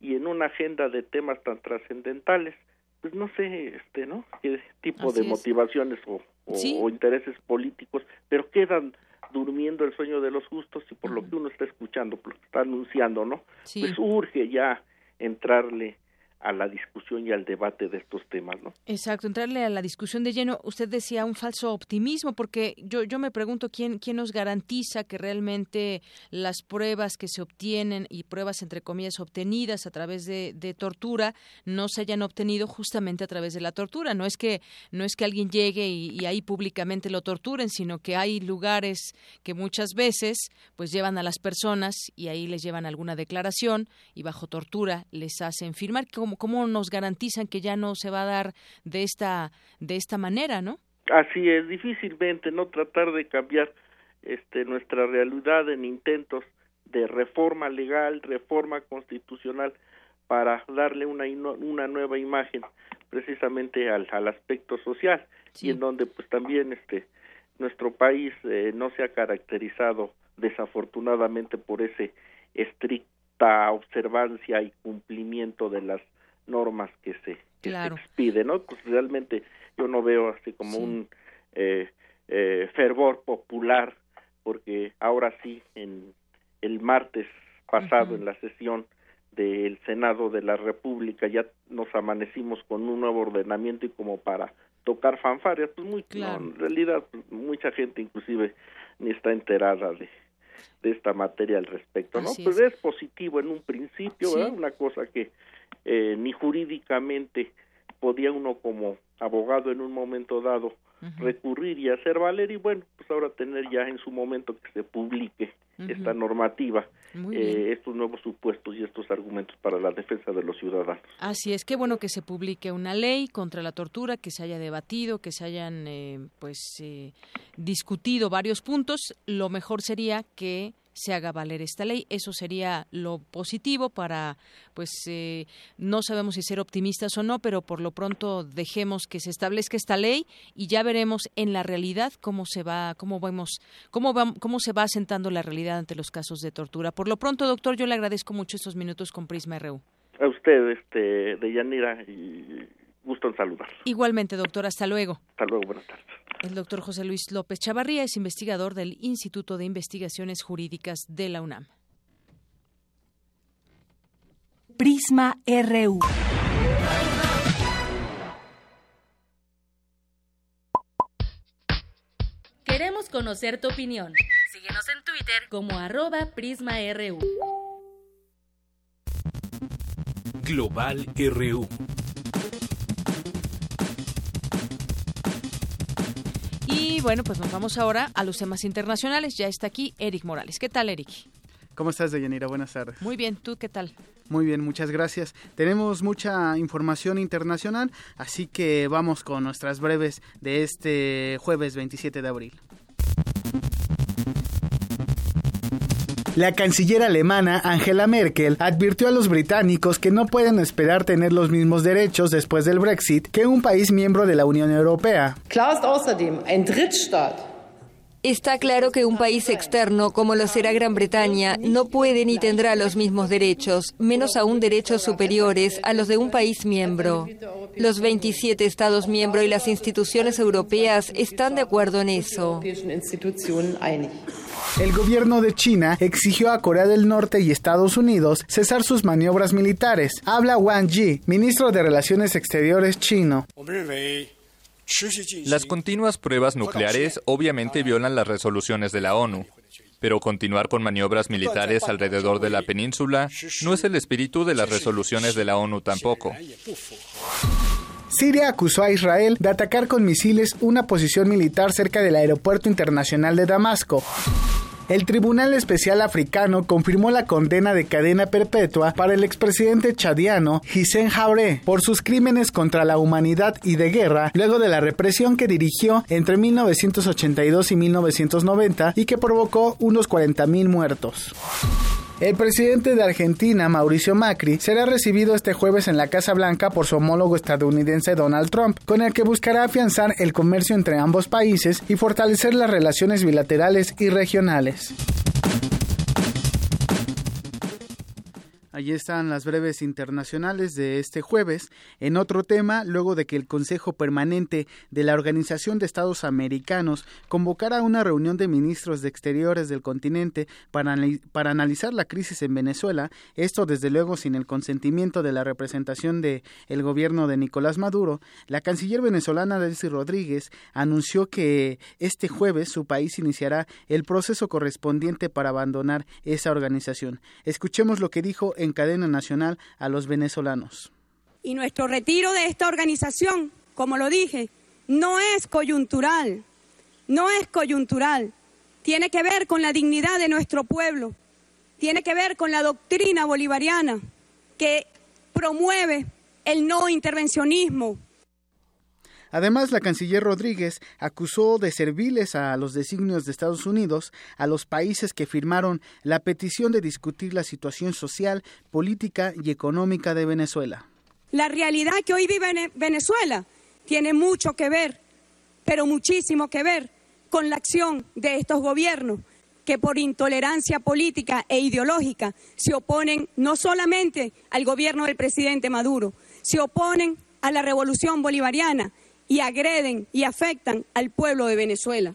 y en una agenda de temas tan trascendentales, pues no sé, este, ¿no? Qué tipo Así de es. motivaciones o, o, Sí. o intereses políticos, pero quedan durmiendo el sueño de los justos y por lo que uno está escuchando, por lo que está anunciando, ¿no? Sí. Pues urge ya entrarle a la discusión y al debate de estos temas, ¿no? Exacto, entrarle a la discusión de lleno. Usted decía un falso optimismo, porque yo, yo me pregunto quién, quién nos garantiza que realmente las pruebas que se obtienen y pruebas entre comillas obtenidas a través de, tortura no se hayan obtenido justamente a través de la tortura. No es que no es que alguien llegue y, y ahí públicamente lo torturen, sino que hay lugares que muchas veces pues llevan a las personas y ahí les llevan alguna declaración y bajo tortura les hacen firmar. ¿Cómo, cómo nos garantizan que ya no se va a dar de esta de esta manera, no? Así es, difícilmente no tratar de cambiar este nuestra realidad en intentos de reforma legal, reforma constitucional para darle una una nueva imagen, precisamente al, al aspecto social y en donde pues también este nuestro país eh, no se ha caracterizado desafortunadamente por ese estricta observancia y cumplimiento de las normas que se, que se expide, ¿no? Pues realmente yo no veo así como un eh, eh, fervor popular porque ahora sí en el martes pasado en la sesión del Senado de la República ya nos amanecimos con un nuevo ordenamiento y como para tocar fanfarias, pues muy en realidad pues, mucha gente inclusive ni está enterada de, de esta materia al respecto, ¿no? pues es. positivo en un principio, ¿verdad? Una cosa que eh, ni jurídicamente podía uno como abogado en un momento dado recurrir y hacer valer y bueno, pues ahora tener ya en su momento que se publique esta normativa, eh, estos nuevos supuestos y estos argumentos para la defensa de los ciudadanos. Así es, qué bueno que se publique una ley contra la tortura, que se haya debatido, que se hayan eh, pues eh, discutido varios puntos. Lo mejor sería que se haga valer esta ley. Eso sería lo positivo para, pues, eh, no sabemos si ser optimistas o no, pero por lo pronto dejemos que se establezca esta ley y ya veremos en la realidad cómo se va, cómo vemos, cómo va, cómo se va asentando la realidad ante los casos de tortura. Por lo pronto, doctor, yo le agradezco mucho estos minutos con Prisma RU. A usted, este, de Yanira, y gusto en saludar. Igualmente, doctor, hasta luego. Hasta luego, buenas tardes. El doctor José Luis López Chavarría es investigador del Instituto de Investigaciones Jurídicas de la UNAM. Prisma RU. Queremos conocer tu opinión. Síguenos en Twitter como arroba PrismaRU. Global RU. Bueno, pues nos vamos ahora a los temas internacionales. Ya está aquí Eric Morales. ¿Qué tal, Eric? ¿Cómo estás, Deyanira? Buenas tardes. Muy bien, ¿tú qué tal? Muy bien, muchas gracias. Tenemos mucha información internacional, así que vamos con nuestras breves de este jueves 27 de abril. La canciller alemana Angela Merkel advirtió a los británicos que no pueden esperar tener los mismos derechos después del Brexit que un país miembro de la Unión Europea. Está claro que un país externo, como lo será Gran Bretaña, no puede ni tendrá los mismos derechos, menos aún derechos superiores a los de un país miembro. Los 27 Estados miembros y las instituciones europeas están de acuerdo en eso. El gobierno de China exigió a Corea del Norte y Estados Unidos cesar sus maniobras militares. Habla Wang Yi, ministro de Relaciones Exteriores chino. Las continuas pruebas nucleares obviamente violan las resoluciones de la ONU, pero continuar con maniobras militares alrededor de la península no es el espíritu de las resoluciones de la ONU tampoco. Siria acusó a Israel de atacar con misiles una posición militar cerca del aeropuerto internacional de Damasco. El Tribunal Especial Africano confirmó la condena de cadena perpetua para el expresidente chadiano Hissène Habré por sus crímenes contra la humanidad y de guerra luego de la represión que dirigió entre 1982 y 1990 y que provocó unos 40.000 muertos. El presidente de Argentina, Mauricio Macri, será recibido este jueves en la Casa Blanca por su homólogo estadounidense Donald Trump, con el que buscará afianzar el comercio entre ambos países y fortalecer las relaciones bilaterales y regionales. Allí están las breves internacionales de este jueves. En otro tema, luego de que el Consejo Permanente de la Organización de Estados Americanos convocara una reunión de ministros de Exteriores del continente para, para analizar la crisis en Venezuela, esto desde luego sin el consentimiento de la representación de el gobierno de Nicolás Maduro, la canciller venezolana Delcy Rodríguez anunció que este jueves su país iniciará el proceso correspondiente para abandonar esa organización. Escuchemos lo que dijo en cadena nacional a los venezolanos. Y nuestro retiro de esta organización, como lo dije, no es coyuntural, no es coyuntural, tiene que ver con la dignidad de nuestro pueblo, tiene que ver con la doctrina bolivariana que promueve el no intervencionismo, Además, la canciller Rodríguez acusó de serviles a los designios de Estados Unidos a los países que firmaron la petición de discutir la situación social, política y económica de Venezuela. La realidad que hoy vive Venezuela tiene mucho que ver, pero muchísimo que ver con la acción de estos gobiernos que por intolerancia política e ideológica se oponen no solamente al gobierno del presidente Maduro, se oponen a la revolución bolivariana y agreden y afectan al pueblo de Venezuela.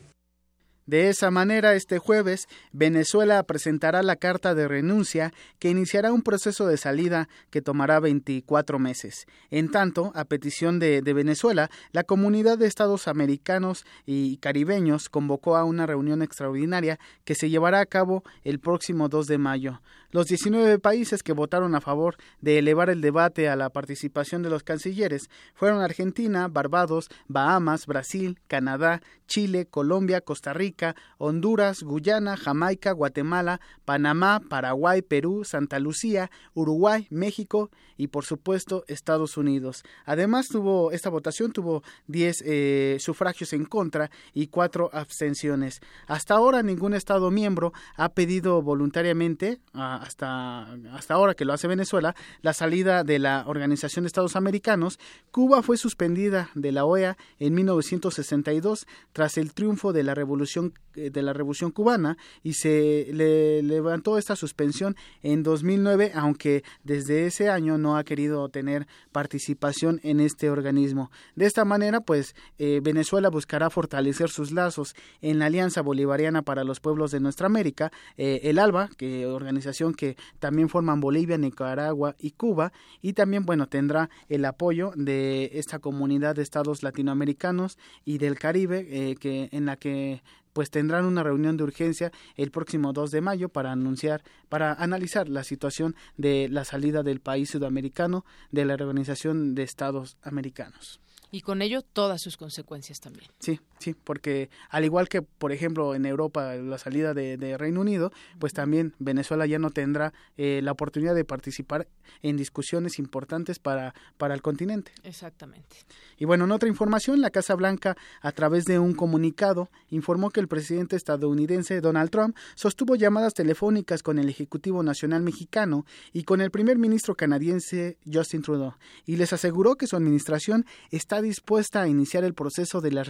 De esa manera, este jueves, Venezuela presentará la carta de renuncia que iniciará un proceso de salida que tomará 24 meses. En tanto, a petición de, Venezuela, la comunidad de estados americanos y caribeños convocó a una reunión extraordinaria que se llevará a cabo el próximo 2 de mayo. Los 19 países que votaron a favor de elevar el debate a la participación de los cancilleres fueron Argentina, Barbados, Bahamas, Brasil, Canadá, Chile, Colombia, Costa Rica, Honduras, Guyana, Jamaica, Guatemala, Panamá, Paraguay, Perú, Santa Lucía, Uruguay, México y por supuesto Estados Unidos. Además tuvo esta votación tuvo 10 eh, sufragios en contra y 4 abstenciones. Hasta ahora ningún estado miembro ha pedido voluntariamente hasta hasta ahora que lo hace Venezuela la salida de la Organización de Estados Americanos. Cuba fue suspendida de la OEA en 1962 tras el triunfo de la revolución eh, de la revolución cubana y se le levantó esta suspensión en 2009 aunque desde ese año no ha querido tener participación en este organismo de esta manera pues eh, Venezuela buscará fortalecer sus lazos en la Alianza Bolivariana para los Pueblos de Nuestra América eh, el ALBA que organización que también forman Bolivia Nicaragua y Cuba. Y también bueno tendrá el apoyo de esta comunidad de estados latinoamericanos y del Caribe que en la que pues tendrán una reunión de urgencia el próximo 2 de mayo para anunciar, para analizar la situación de la salida del país sudamericano de la Organización de Estados Americanos y con ello todas sus consecuencias también. Sí, sí, porque al igual que, por ejemplo, en Europa la salida de, Reino Unido, pues también Venezuela ya no tendrá eh, la oportunidad de participar en discusiones importantes para, para el continente. Exactamente. Y bueno, en otra información, la Casa Blanca, a través de un comunicado, informó que el presidente estadounidense Donald Trump sostuvo llamadas telefónicas con el Ejecutivo Nacional Mexicano y con el primer ministro canadiense Justin Trudeau, y les aseguró que su administración está dispuesta a iniciar el proceso de las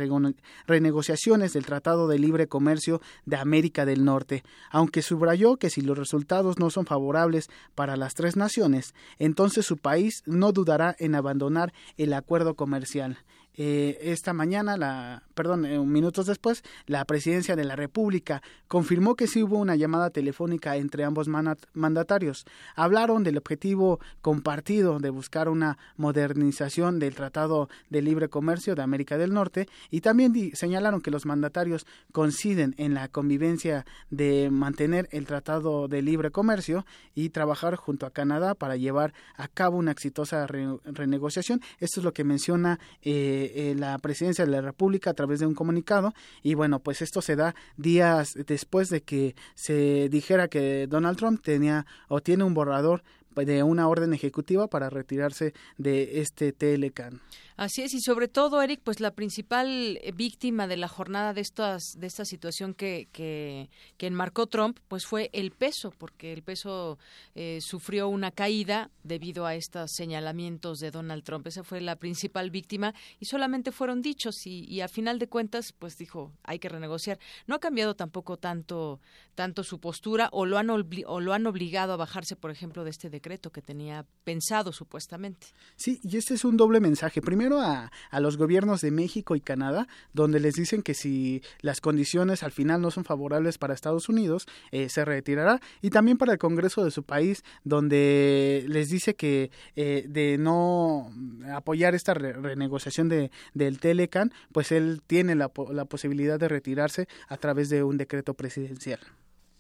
renegociaciones del Tratado de Libre Comercio de América del Norte, aunque subrayó que si los resultados no son favorables para las tres naciones, entonces su país no dudará en abandonar el acuerdo comercial. Eh, esta mañana, la, perdón, eh, minutos después, la presidencia de la República confirmó que sí hubo una llamada telefónica entre ambos mandatarios. Hablaron del objetivo compartido de buscar una modernización del Tratado de Libre Comercio de América del Norte y también señalaron que los mandatarios coinciden en la convivencia de mantener el Tratado de Libre Comercio y trabajar junto a Canadá para llevar a cabo una exitosa renegociación. Esto es lo que menciona eh, eh, la presidencia de la República a través de un comunicado. Y bueno, pues esto se da días después de que se dijera que Donald Trump tenía o tiene un borrador de una orden ejecutiva para retirarse de este Telecan. Así es, y sobre todo, Eric, pues la principal víctima de la jornada de estas de esta situación que, que, enmarcó Trump, pues fue el peso, porque el peso eh, sufrió una caída debido a estos señalamientos de Donald Trump. Esa fue la principal víctima y solamente fueron dichos y, y a final de cuentas, pues dijo, hay que renegociar. No ha cambiado tampoco tanto tanto su postura o lo han o lo han obligado a bajarse, por ejemplo, de este decreto que tenía pensado supuestamente. Sí, y este es un doble mensaje. Primero a, los gobiernos de México y Canadá, donde les dicen que si las condiciones al final no son favorables para Estados Unidos, eh, se retirará, y también para el Congreso de su país, donde les dice que eh, de no apoyar esta renegociación de, del Telecan, pues él tiene la, la posibilidad de retirarse a través de un decreto presidencial.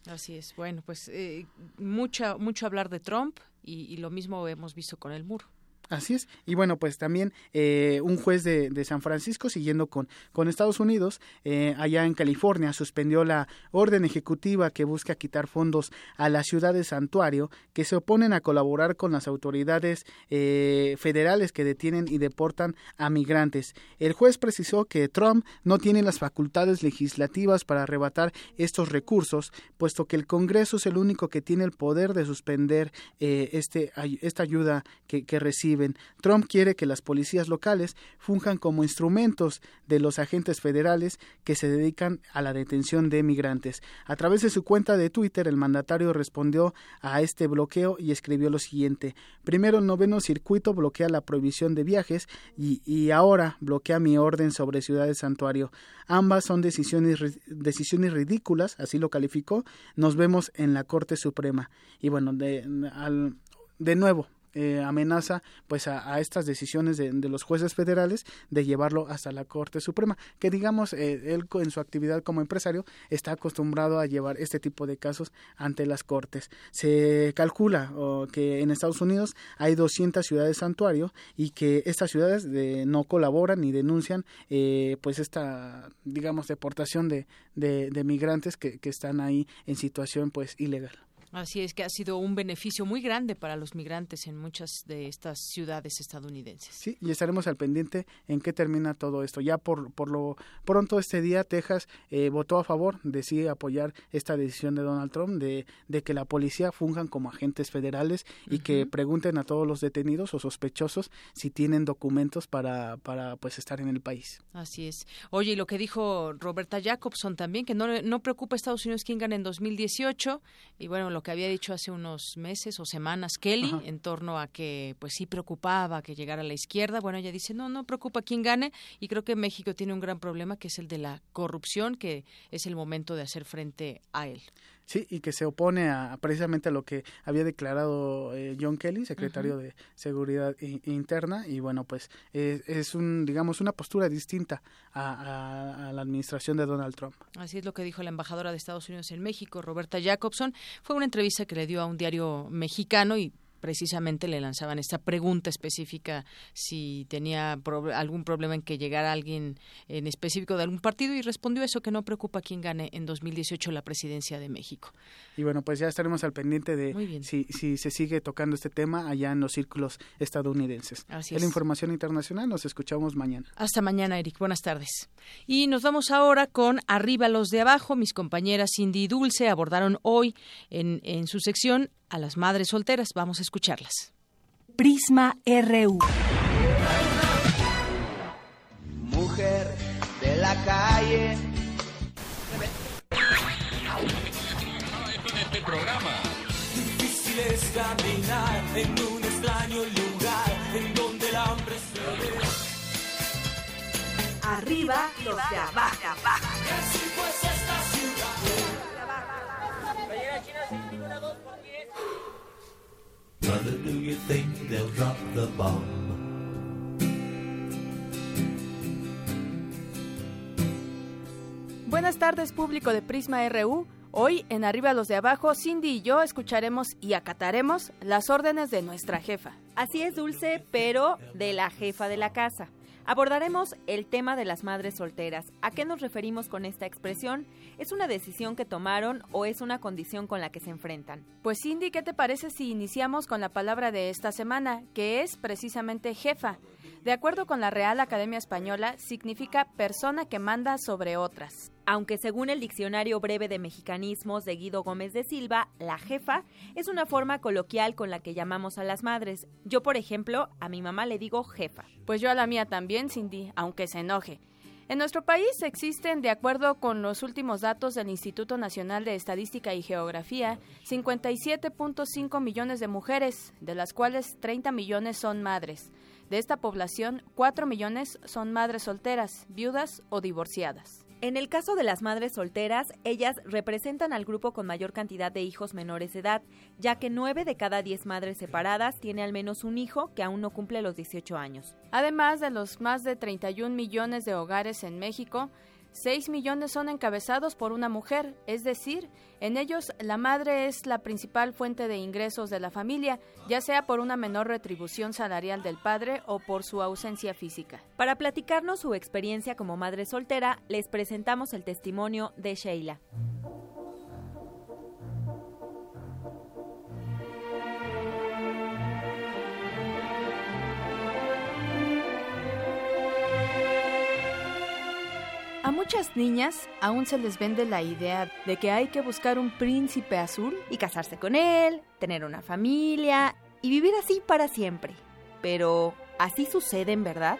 Así es. Bueno, pues eh, mucho, mucho hablar de Trump y, y, lo mismo hemos visto con el muro. Así es. Y bueno, pues también eh, un juez de, de, San Francisco, siguiendo con, con Estados Unidos, eh, allá en California, suspendió la orden ejecutiva que busca quitar fondos a las ciudades santuario que se oponen a colaborar con las autoridades eh, federales que detienen y deportan a migrantes. El juez precisó que Trump no tiene las facultades legislativas para arrebatar estos recursos, puesto que el Congreso es el único que tiene el poder de suspender este, esta ayuda que recibe Trump quiere que las policías locales funjan como instrumentos de los agentes federales que se dedican a la detención de migrantes. A través de su cuenta de Twitter, el mandatario respondió a este bloqueo y escribió lo siguiente. Primero, el noveno circuito bloquea la prohibición de viajes y, ahora bloquea mi orden sobre ciudades santuario. Ambas son decisiones, decisiones ridículas, así lo calificó. Nos vemos en la Corte Suprema. Y bueno, de, de nuevo, eh, amenaza pues a, estas decisiones de, los jueces federales de llevarlo hasta la Corte Suprema, que digamos eh, él en su actividad como empresario está acostumbrado a llevar este tipo de casos ante las Cortes. Se calcula que en Estados Unidos hay 200 ciudades santuario y que estas ciudades no colaboran ni denuncian eh, pues esta digamos deportación de, de, migrantes que, que están ahí en situación pues ilegal. Así es que ha sido un beneficio muy grande para los migrantes en muchas de estas ciudades estadounidenses. Sí, y estaremos al pendiente en qué termina todo esto. Ya por, por lo pronto este día Texas eh, votó a favor de sí apoyar esta decisión de Donald Trump de, de que la policía funjan como agentes federales y que pregunten a todos los detenidos o sospechosos si tienen documentos para, para pues estar en el país. Así es. Oye, y lo que dijo Roberta Jacobson también, que no, no preocupa a Estados Unidos quién gana en 2018 y bueno, lo que había dicho hace unos meses o semanas Kelly en torno a que pues sí preocupaba que llegara a la izquierda. Bueno, ella dice, no, no preocupa quién gane y creo que México tiene un gran problema que es el de la corrupción, que es el momento de hacer frente a él. Sí, y que se opone a precisamente a lo que había declarado eh, John Kelly, secretario de Seguridad Interna, y bueno, pues es un, digamos, una postura distinta a, a, la administración de Donald Trump. Así es lo que dijo la embajadora de Estados Unidos en México, Roberta Jacobson. Fue una entrevista que le dio a un diario mexicano y precisamente le lanzaban esta pregunta específica si tenía algún problema en que llegara alguien en específico de algún partido y respondió eso que no preocupa quién gane en 2018 la presidencia de México. Y bueno, pues ya estaremos al pendiente de si, si se sigue tocando este tema allá en los círculos estadounidenses. Así es. la información internacional, nos escuchamos mañana. Hasta mañana, Eric. Buenas tardes. Y nos vamos ahora con Arriba los de abajo. Mis compañeras Cindy y Dulce abordaron hoy en, en su sección a las madres solteras. Vamos a escucharlas. Prisma RU. Mujer de la calle. Este programa. Difícil es caminar en un extraño lugar en donde el hambre se ve. Arriba los de abajo. Pues esta ciudad. Brother, do you think they'll drop the bomb? Buenas tardes, público de Prisma RU. Hoy, en Arriba los de Abajo, Cindy y yo escucharemos y acataremos las órdenes de nuestra jefa. Así es, Dulce, pero de la jefa de la casa. Abordaremos el tema de las madres solteras. ¿A qué nos referimos con esta expresión? ¿Es una decisión que tomaron o es una condición con la que se enfrentan? Pues Cindy, ¿qué te parece si iniciamos con la palabra de esta semana, que es precisamente jefa? De acuerdo con la Real Academia Española, significa persona que manda sobre otras. Aunque según el Diccionario Breve de Mexicanismos de Guido Gómez de Silva, la jefa es una forma coloquial con la que llamamos a las madres. Yo, por ejemplo, a mi mamá le digo jefa. Pues yo a la mía también, Cindy, aunque se enoje. En nuestro país existen, de acuerdo con los últimos datos del Instituto Nacional de Estadística y Geografía, 57.5 millones de mujeres, de las cuales 30 millones son madres. De esta población, 4 millones son madres solteras, viudas o divorciadas. En el caso de las madres solteras, ellas representan al grupo con mayor cantidad de hijos menores de edad, ya que 9 de cada 10 madres separadas tiene al menos un hijo que aún no cumple los 18 años. Además de los más de 31 millones de hogares en México, 6 millones son encabezados por una mujer, es decir, en ellos la madre es la principal fuente de ingresos de la familia, ya sea por una menor retribución salarial del padre o por su ausencia física. Para platicarnos su experiencia como madre soltera, les presentamos el testimonio de Sheila. A muchas niñas aún se les vende la idea de que hay que buscar un príncipe azul y casarse con él, tener una familia y vivir así para siempre. pero ¿así sucede en verdad?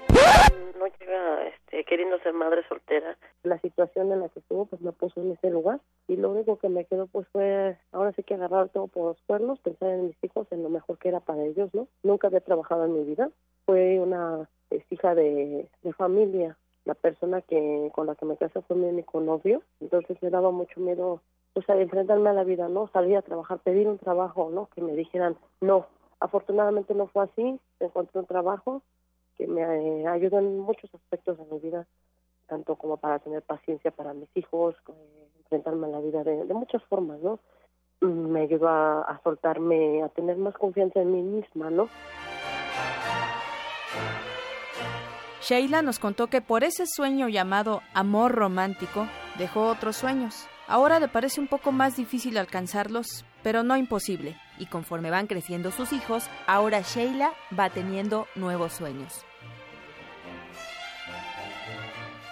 No llega este, queriendo ser madre soltera. La situación en la que estuvo pues me puso en ese lugar y lo único que me quedó pues fue ahora sí que agarrar todo por los cuernos, pensar en mis hijos, en lo mejor que era para ellos, ¿no? Nunca había trabajado en mi vida. Fue una hija de, de familia. La persona que con la que me casé fue mi novio, entonces me daba mucho miedo pues a enfrentarme a la vida, ¿no? Salir a trabajar, pedir un trabajo, ¿no? Que me dijeran no. Afortunadamente no fue así, encontré un trabajo que me eh, ayudó en muchos aspectos de mi vida, tanto como para tener paciencia para mis hijos, eh, enfrentarme a la vida de, de, muchas formas, ¿no? Mm, me ayudó a, a soltarme, a tener más confianza en mí misma, ¿no? Sheila nos contó que por ese sueño llamado amor romántico dejó otros sueños. Ahora le parece un poco más difícil alcanzarlos, pero no imposible. Y conforme van creciendo sus hijos, ahora Sheila va teniendo nuevos sueños.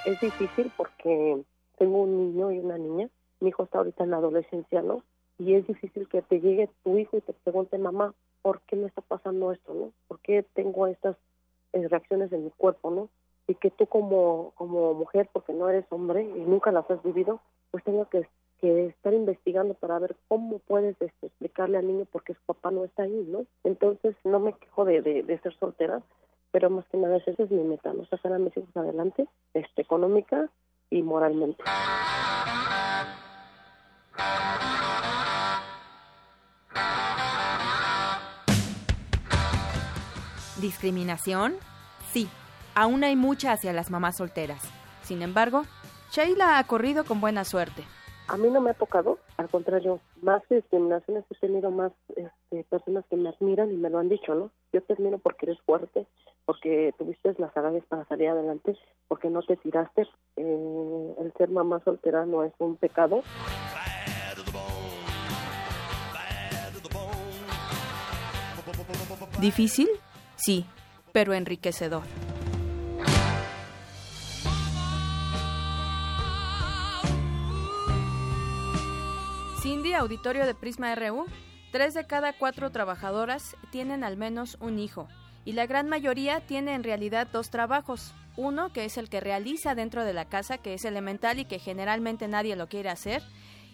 Es difícil porque tengo un niño y una niña. Mi hijo está ahorita en la adolescencia, ¿no? Y es difícil que te llegue tu hijo y te pregunte, mamá, ¿por qué me está pasando esto, no? ¿Por qué tengo estas reacciones en mi cuerpo, no? Y que tú como, como mujer, porque no eres hombre y nunca las has vivido, pues tengo que, que estar investigando para ver cómo puedes este, explicarle al niño por qué su papá no está ahí, ¿no? Entonces no me quejo de, de, de ser soltera, pero más que nada esa es mi meta, ¿no? Sacar a mis hijos adelante, este, económica y moralmente. ¿Discriminación? Sí, aún hay mucha hacia las mamás solteras. Sin embargo, Sheila ha corrido con buena suerte. A mí no me ha tocado, al contrario, más que discriminaciones he tenido más este, personas que me admiran y me lo han dicho, ¿no? Yo te admiro porque eres fuerte, porque tuviste las agallas para salir adelante, porque no te tiraste. Eh, el ser mamá soltera no es un pecado. ¿Difícil? Sí, pero enriquecedor. Cindy, auditorio de Prisma RU, tres de cada cuatro trabajadoras tienen al menos un hijo y la gran mayoría tiene en realidad dos trabajos. Uno, que es el que realiza dentro de la casa, que es elemental y que generalmente nadie lo quiere hacer,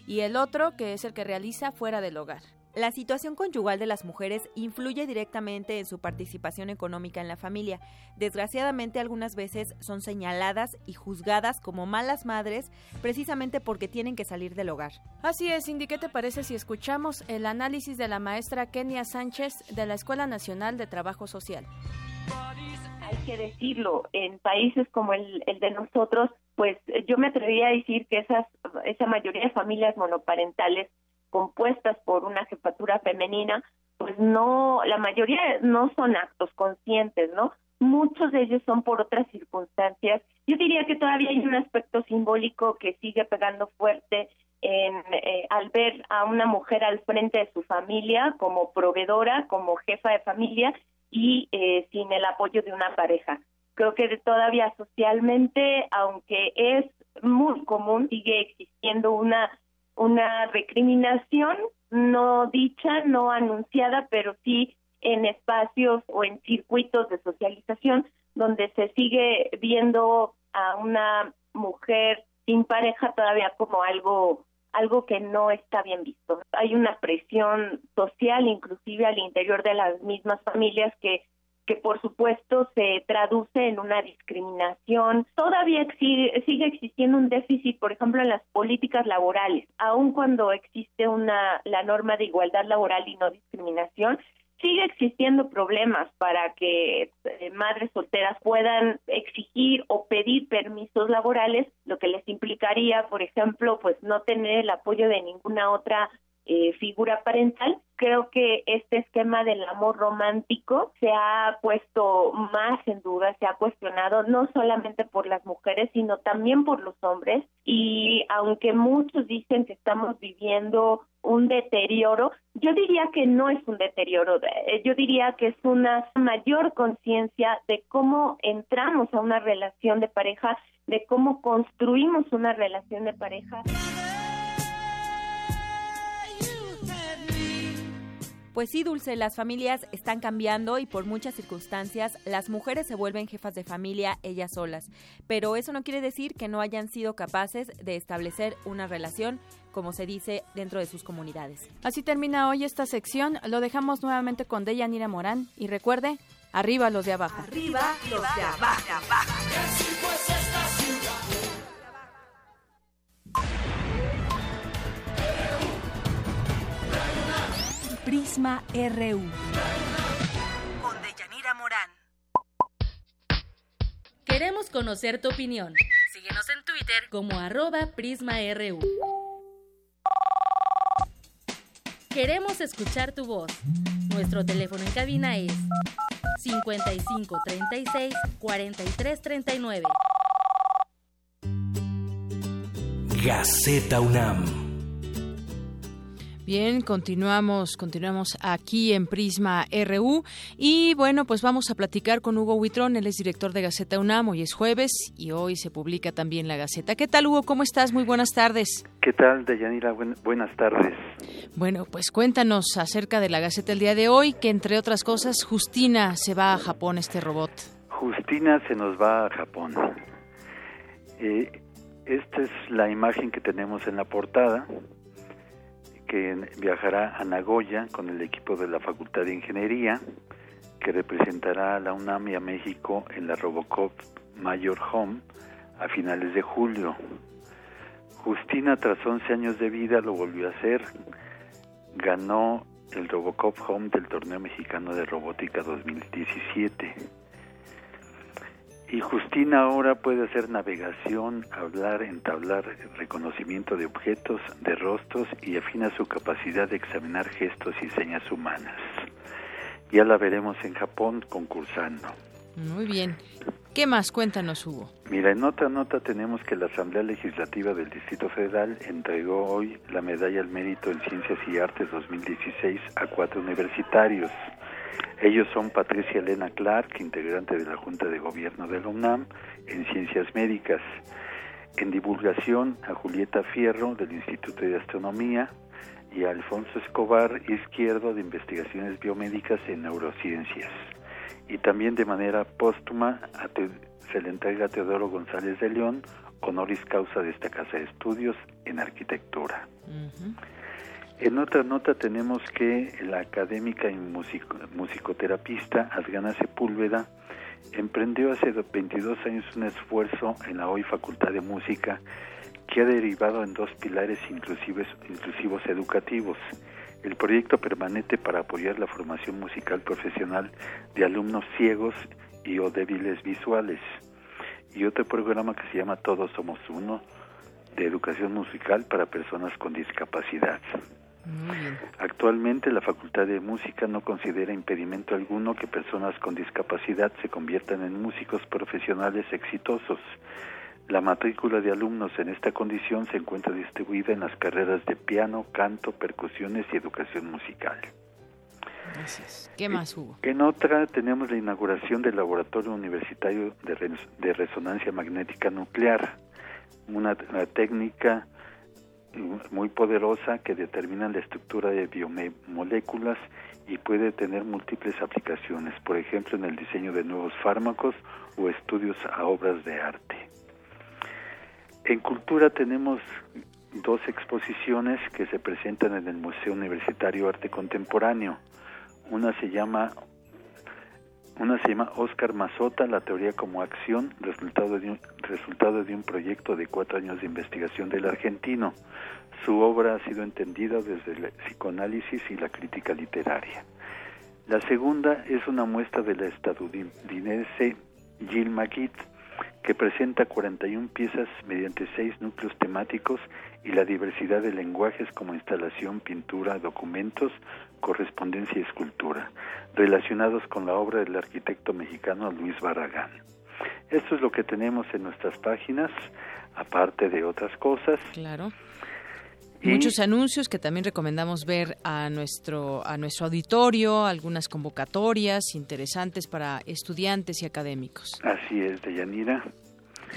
y el otro, que es el que realiza fuera del hogar. La situación conyugal de las mujeres influye directamente en su participación económica en la familia. Desgraciadamente algunas veces son señaladas y juzgadas como malas madres precisamente porque tienen que salir del hogar. Así es, Cindy, ¿qué te parece si escuchamos el análisis de la maestra Kenia Sánchez de la Escuela Nacional de Trabajo Social? Hay que decirlo, en países como el, el de nosotros, pues yo me atrevería a decir que esas, esa mayoría de familias monoparentales compuestas por una jefatura femenina, pues no, la mayoría no son actos conscientes, ¿no? Muchos de ellos son por otras circunstancias. Yo diría que todavía hay un aspecto simbólico que sigue pegando fuerte en, eh, al ver a una mujer al frente de su familia como proveedora, como jefa de familia y eh, sin el apoyo de una pareja. Creo que todavía socialmente, aunque es muy común, sigue existiendo una una recriminación no dicha, no anunciada, pero sí en espacios o en circuitos de socialización donde se sigue viendo a una mujer sin pareja todavía como algo algo que no está bien visto. Hay una presión social inclusive al interior de las mismas familias que que por supuesto se traduce en una discriminación. Todavía sigue, sigue existiendo un déficit, por ejemplo, en las políticas laborales, aun cuando existe una la norma de igualdad laboral y no discriminación, sigue existiendo problemas para que eh, madres solteras puedan exigir o pedir permisos laborales, lo que les implicaría, por ejemplo, pues no tener el apoyo de ninguna otra eh, figura parental. Creo que este esquema del amor romántico se ha puesto más en duda, se ha cuestionado no solamente por las mujeres, sino también por los hombres. Y aunque muchos dicen que estamos viviendo un deterioro, yo diría que no es un deterioro, eh, yo diría que es una mayor conciencia de cómo entramos a una relación de pareja, de cómo construimos una relación de pareja. Pues sí, Dulce, las familias están cambiando y por muchas circunstancias las mujeres se vuelven jefas de familia ellas solas. Pero eso no quiere decir que no hayan sido capaces de establecer una relación como se dice dentro de sus comunidades. Así termina hoy esta sección. Lo dejamos nuevamente con Deyanira Morán. Y recuerde, arriba los de abajo. Arriba los de abajo. Prisma RU. Con Deyanira Morán. Queremos conocer tu opinión. Síguenos en Twitter como arroba PrismaRU. Queremos escuchar tu voz. Nuestro teléfono en cabina es 55 36 43 39. Gaceta UNAM. Bien, continuamos, continuamos aquí en Prisma RU y bueno, pues vamos a platicar con Hugo Huitrón, él es director de Gaceta UNAM, hoy es jueves y hoy se publica también la Gaceta. ¿Qué tal Hugo? ¿Cómo estás? Muy buenas tardes. ¿Qué tal, Deyanira? Buen- buenas tardes. Bueno, pues cuéntanos acerca de la Gaceta el día de hoy, que entre otras cosas, Justina se va a Japón, este robot. Justina se nos va a Japón. Eh, esta es la imagen que tenemos en la portada, que viajará a Nagoya con el equipo de la Facultad de Ingeniería, que representará a la UNAM y a México en la Robocop Mayor Home a finales de julio. Justina, tras 11 años de vida, lo volvió a hacer. Ganó el Robocop Home del Torneo Mexicano de Robótica 2017. Y Justina ahora puede hacer navegación, hablar, entablar reconocimiento de objetos, de rostros y afina su capacidad de examinar gestos y señas humanas. Ya la veremos en Japón concursando. Muy bien. ¿Qué más? Cuéntanos, Hugo. Mira, en otra nota tenemos que la Asamblea Legislativa del Distrito Federal entregó hoy la Medalla al Mérito en Ciencias y Artes 2016 a cuatro universitarios. Ellos son Patricia Elena Clark, integrante de la Junta de Gobierno de la UNAM en Ciencias Médicas. En divulgación, a Julieta Fierro, del Instituto de Astronomía, y a Alfonso Escobar Izquierdo, de Investigaciones Biomédicas en Neurociencias. Y también de manera póstuma a se le entrega a Teodoro González de León, honoris causa de esta casa de estudios en arquitectura. En otra nota tenemos que la académica y musico- musicoterapista Adriana Sepúlveda emprendió hace do- 22 años un esfuerzo en la hoy Facultad de Música que ha derivado en dos pilares inclusivos, inclusivos educativos. El proyecto permanente para apoyar la formación musical profesional de alumnos ciegos y o débiles visuales. Y otro programa que se llama Todos Somos Uno, de educación musical para personas con discapacidad. Actualmente la Facultad de Música no considera impedimento alguno que personas con discapacidad se conviertan en músicos profesionales exitosos. La matrícula de alumnos en esta condición se encuentra distribuida en las carreras de piano, canto, percusiones y educación musical. ¿Qué más, Hugo? En otra tenemos la inauguración del Laboratorio Universitario de, Res- de Resonancia Magnética Nuclear, una, una técnica muy poderosa que determina la estructura de biomoléculas y puede tener múltiples aplicaciones, por ejemplo en el diseño de nuevos fármacos o estudios a obras de arte. En cultura tenemos dos exposiciones que se presentan en el Museo Universitario Arte Contemporáneo. Una se llama una se llama Oscar Mazota, la teoría como acción, resultado de un, resultado de un proyecto de cuatro años de investigación del argentino. Su obra ha sido entendida desde el psicoanálisis y la crítica literaria. La segunda es una muestra de la estadounidense Jill McGee, que presenta 41 piezas mediante seis núcleos temáticos y la diversidad de lenguajes como instalación, pintura, documentos, correspondencia y escultura, relacionados con la obra del arquitecto mexicano Luis Barragán. Esto es lo que tenemos en nuestras páginas, aparte de otras cosas. Claro. Y- Muchos anuncios que también recomendamos ver a nuestro a nuestro auditorio, algunas convocatorias interesantes para estudiantes y académicos. Así es, Deyanira.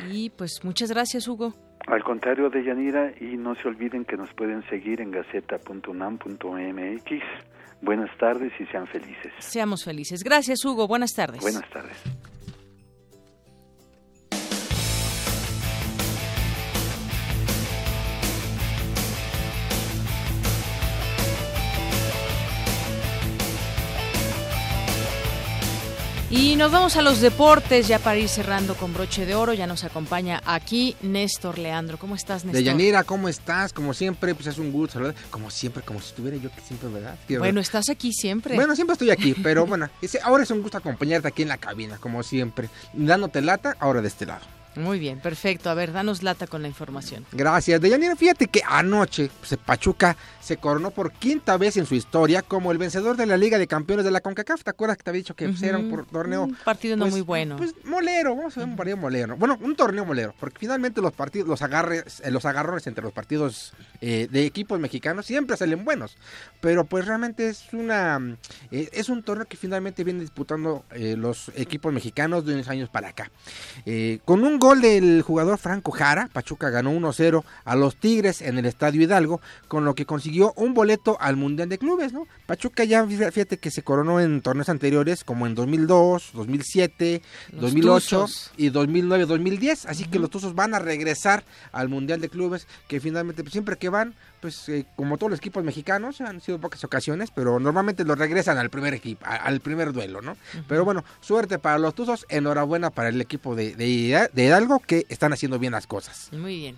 Y pues muchas gracias, Hugo. Al contrario, Deyanira, y no se olviden que nos pueden seguir en gaceta.unam.mx, Buenas tardes y sean felices. Seamos felices. Gracias, Hugo. Buenas tardes. Buenas tardes. Y nos vamos a los deportes, ya para ir cerrando con broche de oro. Ya nos acompaña aquí Néstor Leandro. ¿Cómo estás, Néstor? Deyanira, ¿cómo estás? Como siempre, pues es un gusto ¿verdad? Como siempre, como si estuviera yo aquí siempre, ¿verdad? bueno, estás aquí siempre. Bueno, siempre estoy aquí, pero bueno, ahora es un gusto acompañarte aquí en la cabina, como siempre. Dándote lata, ahora de este lado. Muy bien, perfecto. A ver, danos lata con la información. Gracias, Deyanira. Fíjate que anoche pues, Pachuca se coronó por quinta vez en su historia como el vencedor de la Liga de Campeones de la CONCACAF. ¿Te acuerdas que te había dicho que pues, era un torneo? Un partido no pues, muy bueno. Pues molero, vamos a ver un partido molero. Bueno, un torneo molero, porque finalmente los partidos, los agarres, eh, los agarrones entre los partidos eh, de equipos mexicanos siempre salen buenos. Pero pues realmente es una eh, es un torneo que finalmente viene disputando los equipos mexicanos de unos años para acá. Con un gol del jugador Franco Jara, Pachuca ganó 1-0 a los Tigres en el Estadio Hidalgo, con lo que consiguió un boleto al Mundial de Clubes, ¿no? Pachuca ya, fíjate que se coronó en torneos anteriores, como en 2002, 2007, los 2008 tuzos. y 2009-2010, así uh -huh. que los Tuzos van a regresar al Mundial de Clubes, que finalmente pues, siempre que van, pues eh, como todos los equipos mexicanos, han sido pocas ocasiones, pero normalmente los regresan al primer equipo, al primer duelo, ¿no? Uh -huh. Pero bueno, suerte para los Tuzos, enhorabuena para el equipo de, de, de Hidalgo que están haciendo bien las cosas. Muy bien.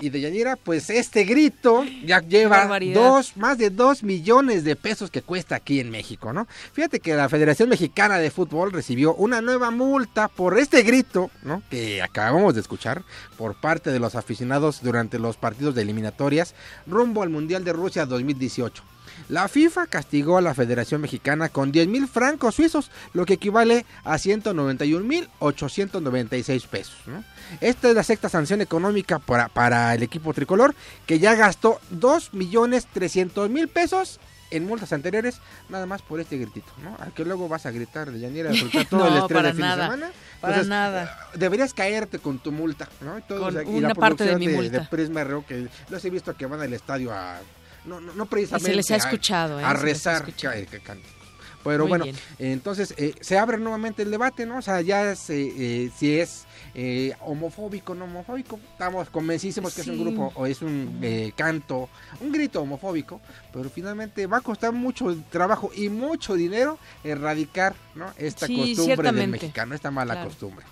Y de Yanira, pues este grito ya lleva dos, más de dos millones de pesos que cuesta aquí en México, ¿no? Fíjate que la Federación Mexicana de Fútbol recibió una nueva multa por este grito, ¿no? Que acabamos de escuchar por parte de los aficionados durante los partidos de eliminatorias rumbo al Mundial de Rusia 2018. La FIFA castigó a la Federación Mexicana con 10 mil francos suizos, lo que equivale a 191 mil 896 pesos. ¿no? Esta es la sexta sanción económica para, para el equipo tricolor, que ya gastó 2 millones 300 mil pesos en multas anteriores, nada más por este gritito, ¿no? Al que luego vas a gritar de llanera, todo no, el estrés para de fin nada, de semana. Para Entonces, nada. Deberías caerte con tu multa, ¿no? Y, todo, con o sea, y una la parte de mi de, multa. de Prisma RU, que los he visto que van al estadio a no, no, no precisamente y se les ha escuchado, a, ¿eh? a rezar que. Pero Muy bueno, bien. entonces eh, se abre nuevamente el debate, ¿no? O sea, ya es, eh, si es eh, homofóbico o no homofóbico. Estamos convencidísimos que Sí. es un grupo o es un eh, canto, un grito homofóbico, pero finalmente va a costar mucho trabajo y mucho dinero erradicar ¿no? esta Sí, costumbre del mexicano, esta mala Claro. costumbre.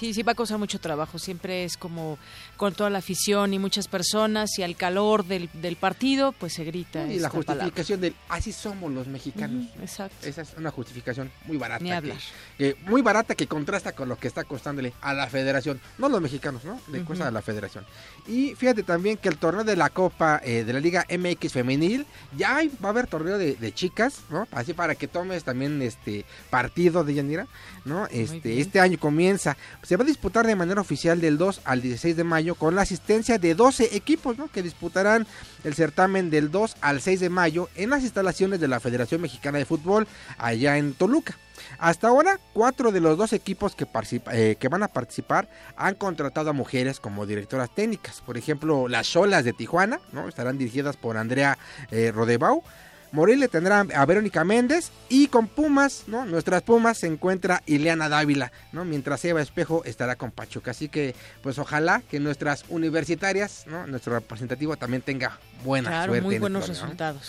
Sí, sí va a costar mucho trabajo. Siempre es como con toda la afición y muchas personas y al calor del, del partido, pues se grita. Y la palabra. justificación del así somos los mexicanos. Exacto. Esa es una justificación muy barata. Ni que- hablar. que- muy barata que contrasta con lo que está costándole a la federación. No los mexicanos, ¿no? Le cuesta a la federación. Y fíjate también que el torneo de la Copa eh, de la Liga MX Femenil, ya hay- va a haber torneo de, de chicas, ¿no? Así para que tomes también este partido de Yanira, ¿no? Este, este año comienza. Se va a disputar de manera oficial del 2 al 16 de mayo con la asistencia de 12 equipos, ¿no? Que disputarán el certamen del 2 al 6 de mayo en las instalaciones de la Federación Mexicana de Fútbol allá en Toluca. Hasta ahora, cuatro de los dos equipos que, eh, que van a participar han contratado a mujeres como directoras técnicas. Por ejemplo, las Cholas de Tijuana, ¿no? Estarán dirigidas por Andrea eh, Rodebau. Morelia tendrá a Verónica Méndez y con Pumas, ¿no? Nuestras Pumas se encuentra Ileana Dávila, ¿no? Mientras Eva Espejo estará con Pachuca. Así que, pues ojalá que nuestras universitarias, ¿no? Nuestro representativo también tenga buena Claro, suerte. muy buenos torneo, ¿no?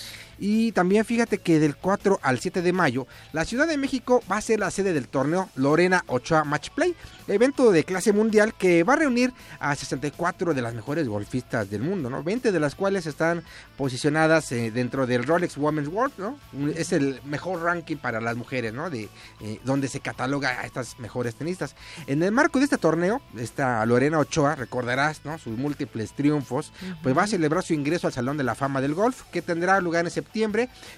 Y también fíjate que del 4 al 7 de mayo, la Ciudad de México va a ser la sede del torneo Lorena Ochoa Match Play, evento de clase mundial que va a reunir a 64 de las mejores golfistas del mundo, ¿no? 20 de las cuales están posicionadas eh, dentro del Rolex Women's World, ¿no? Es el mejor ranking para las mujeres, ¿no? De eh, donde se cataloga a estas mejores tenistas. En el marco de este torneo, esta Lorena Ochoa, recordarás, ¿no? Sus múltiples triunfos, pues va a celebrar su ingreso al Salón de la Fama del Golf, que tendrá lugar en septiembre,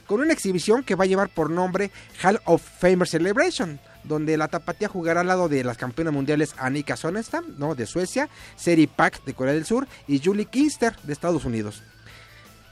con una exhibición que va a llevar por nombre Hall of Famer Celebration, donde la tapatía jugará al lado de las campeonas mundiales Annika Sonnenstam, ¿no? De Suecia, Seri Pak de Corea del Sur y Julie Kinster de Estados Unidos.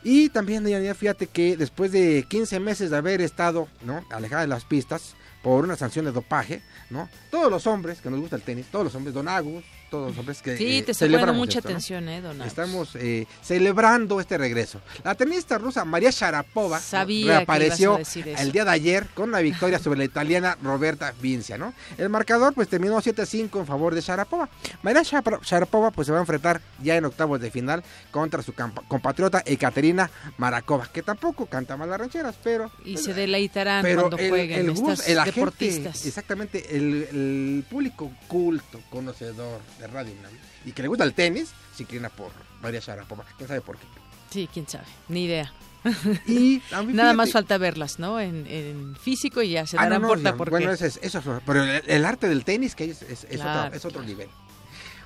Y también, fíjate que después de 15 meses de haber estado ¿no? alejada de las pistas por una sanción de dopaje, ¿no? Todos los hombres que nos gusta el tenis, todos los hombres, Don Agus, todos los hombres que Sí, eh, te celebramos mucha esto, ¿no? atención, ¿eh, Donald? Estamos eh, celebrando este regreso. La tenista rusa María Sharapova. Sabía que reapareció el día de ayer con una victoria sobre la italiana Roberta Vincia, ¿no? El marcador pues terminó 7-5 en favor de Sharapova. María Shara- Sharapova pues se va a enfrentar ya en octavos de final contra su compatriota Ekaterina Marakova, que tampoco canta mal las rancheras, pero Y se deleitarán pero cuando el, jueguen el estas gusto- el agente, deportistas. exactamente, el, el público culto, conocedor de Radio UNAM y que le gusta el tenis, se inclina por María Sharapova. ¿Quién sabe por qué? Sí, quién sabe, ni idea. Y a mí, Nada fíjate- más falta verlas, ¿no? En, en físico y ya se Ah, darán no, no, porque Bueno, eso es, eso es- pero el, el arte del tenis que es, es- es Claro, otro, es otro nivel.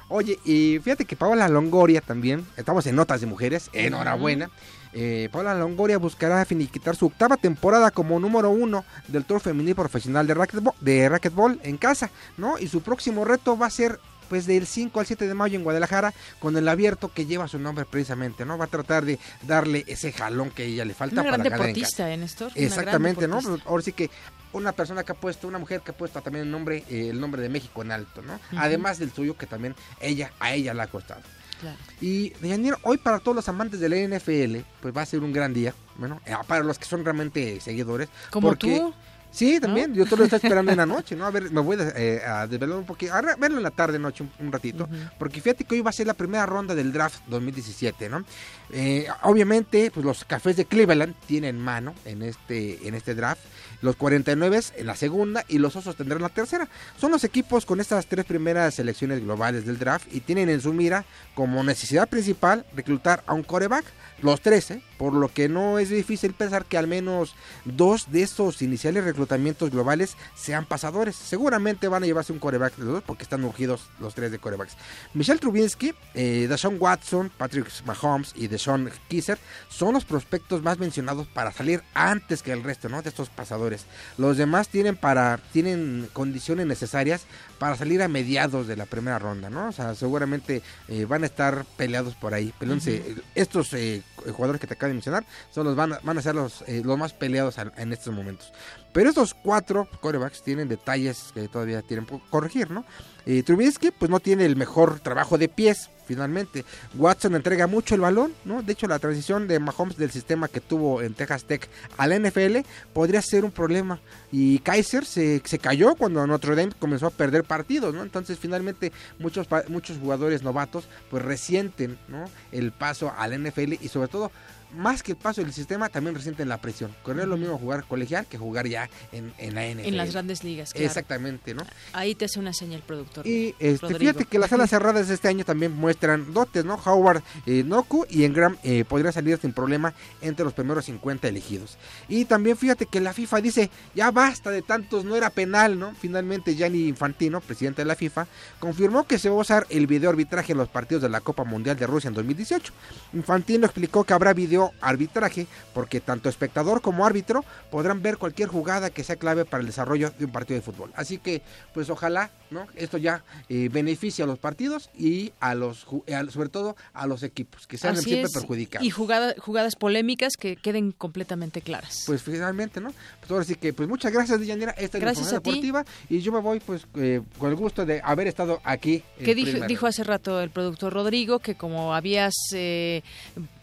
Oye, y fíjate que Paola Longoria también, estamos en Notas de Mujeres, enhorabuena. Eh, Paola Longoria buscará finiquitar su octava temporada como número uno del Tour Femenil Profesional de racquetball, de racquetball en casa, ¿no? Y su próximo reto va a ser pues del 5 al 7 de mayo en Guadalajara con el abierto que lleva su nombre precisamente, ¿no? Va a tratar de darle ese jalón que a ella le falta una gran para ganar en casa. deportista, ¿eh, Néstor? Una gran Exactamente, ¿no? Ahora sí que una persona que ha puesto, una mujer que ha puesto también el nombre, eh, el nombre de México en alto, ¿no? Además del suyo que también ella, a ella le ha costado. Claro. Y Deyanira, hoy para todos los amantes de la NFL, pues va a ser un gran día, bueno, eh, para los que son realmente seguidores. Como porque- tú. Sí, también, yo todo lo estoy esperando en la noche, ¿no? A ver, me voy eh, a desvelar un poquito, a verlo en la tarde, noche, un, un ratito, porque fíjate que hoy va a ser la primera ronda del draft 2017, ¿no? Eh, obviamente, pues los cafés de Cleveland tienen mano en este, en este draft, los 49 en la segunda y los Osos tendrán la tercera. Son los equipos con estas tres primeras selecciones globales del draft y tienen en su mira como necesidad principal reclutar a un coreback, los 13, por lo que no es difícil pensar que al menos dos de estos iniciales reclutamientos globales sean pasadores. Seguramente van a llevarse un coreback de los dos porque están urgidos los tres de corebacks. Michelle Trubinsky, eh, Deshaun Watson, Patrick Mahomes y Deshaun Kisser son los prospectos más mencionados para salir antes que el resto ¿no? de estos pasadores. Los demás tienen para tienen condiciones necesarias para salir a mediados de la primera ronda, ¿no? O sea, seguramente eh, van a estar peleados por ahí. Peleándose. Ujú. Estos eh, jugadores que te acabo de mencionar son los van van a ser los, eh, los más peleados al- en estos momentos. Pero estos cuatro corebacks tienen detalles que todavía tienen por corregir, ¿no? Eh, Trubisky pues no tiene el mejor trabajo de pies, finalmente. Watson entrega mucho el balón, ¿no? De hecho, la transición de Mahomes del sistema que tuvo en Texas Tech a la NFL podría ser un problema. Y Kaiser se, se cayó cuando Notre Dame comenzó a perder partidos, ¿no? Entonces, finalmente, muchos, muchos jugadores novatos pues resienten, ¿no? El paso a la NFL y sobre todo más que el paso del sistema, también resienten la presión. No es lo mismo jugar colegial que jugar ya en, en la NFL. En las grandes ligas, claro. Exactamente, ¿no? Ahí te hace una seña el productor. Y este, fíjate que las salas cerradas de este año también muestran dotes, ¿no? Howard eh, Noku y Engram eh, podría salir sin problema entre los primeros 50 elegidos. Y también fíjate que la FIFA dice, ya basta de tantos, no era penal, ¿no? Finalmente Gianni Infantino, presidente de la FIFA, confirmó que se va a usar el video arbitraje en los partidos de la Copa Mundial de Rusia en 2018. Infantino explicó que habrá video arbitraje porque tanto espectador como árbitro podrán ver cualquier jugada que sea clave para el desarrollo de un partido de fútbol. Así que, pues ojalá, ¿no? Esto ya eh, beneficie a los partidos y a los, eh, sobre todo a los equipos que sean Así siempre es, perjudicados. Y jugada- jugadas polémicas que queden completamente claras. Pues finalmente, ¿no? Pues ahora sí que, pues muchas gracias, Deyanira. Esta es la Gracias información a ti. y yo me voy, pues, eh, con el gusto de haber estado aquí. ¿Qué dijo, dijo hace rato el productor Rodrigo? Que como habías eh,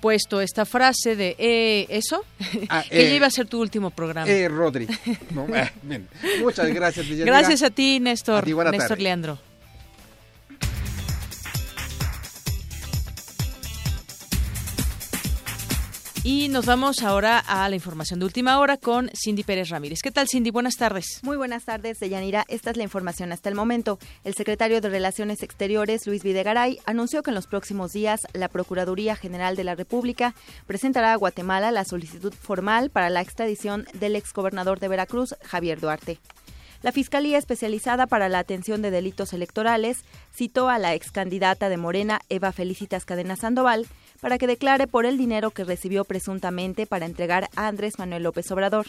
puesto esta frase de eh, eso, Ah, que eh, ya iba a ser tu último programa. Eh, Rodri. No, eh, bien. Muchas gracias, Deyanira. Gracias a ti, Néstor. A ti, Néstor tarde. Leandro. Y nos vamos ahora a la información de última hora con Cindy Pérez Ramírez. ¿Qué tal, Cindy? Buenas tardes. Muy buenas tardes, Deyanira. Esta es la información hasta el momento. El secretario de Relaciones Exteriores, Luis Videgaray, anunció que en los próximos días la Procuraduría General de la República presentará a Guatemala la solicitud formal para la extradición del exgobernador de Veracruz, Javier Duarte. La Fiscalía Especializada para la Atención de Delitos Electorales citó a la excandidata de Morena, Eva Felicitas Cadena Sandoval, para que declare por el dinero que recibió presuntamente para entregar a Andrés Manuel López Obrador.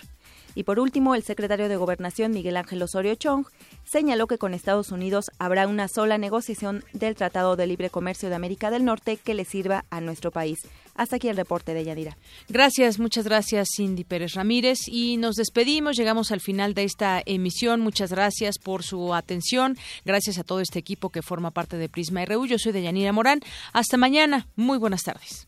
Y por último, el secretario de Gobernación, Miguel Ángel Osorio Chong, señaló que con Estados Unidos habrá una sola negociación del Tratado de Libre Comercio de América del Norte que le sirva a nuestro país. Hasta aquí el reporte de Yadira. Gracias, muchas gracias Cindy Pérez Ramírez y nos despedimos, llegamos al final de esta emisión. Muchas gracias por su atención. Gracias a todo este equipo que forma parte de Prisma RU. Yo soy Deyanira Morán. Hasta mañana. Muy buenas tardes.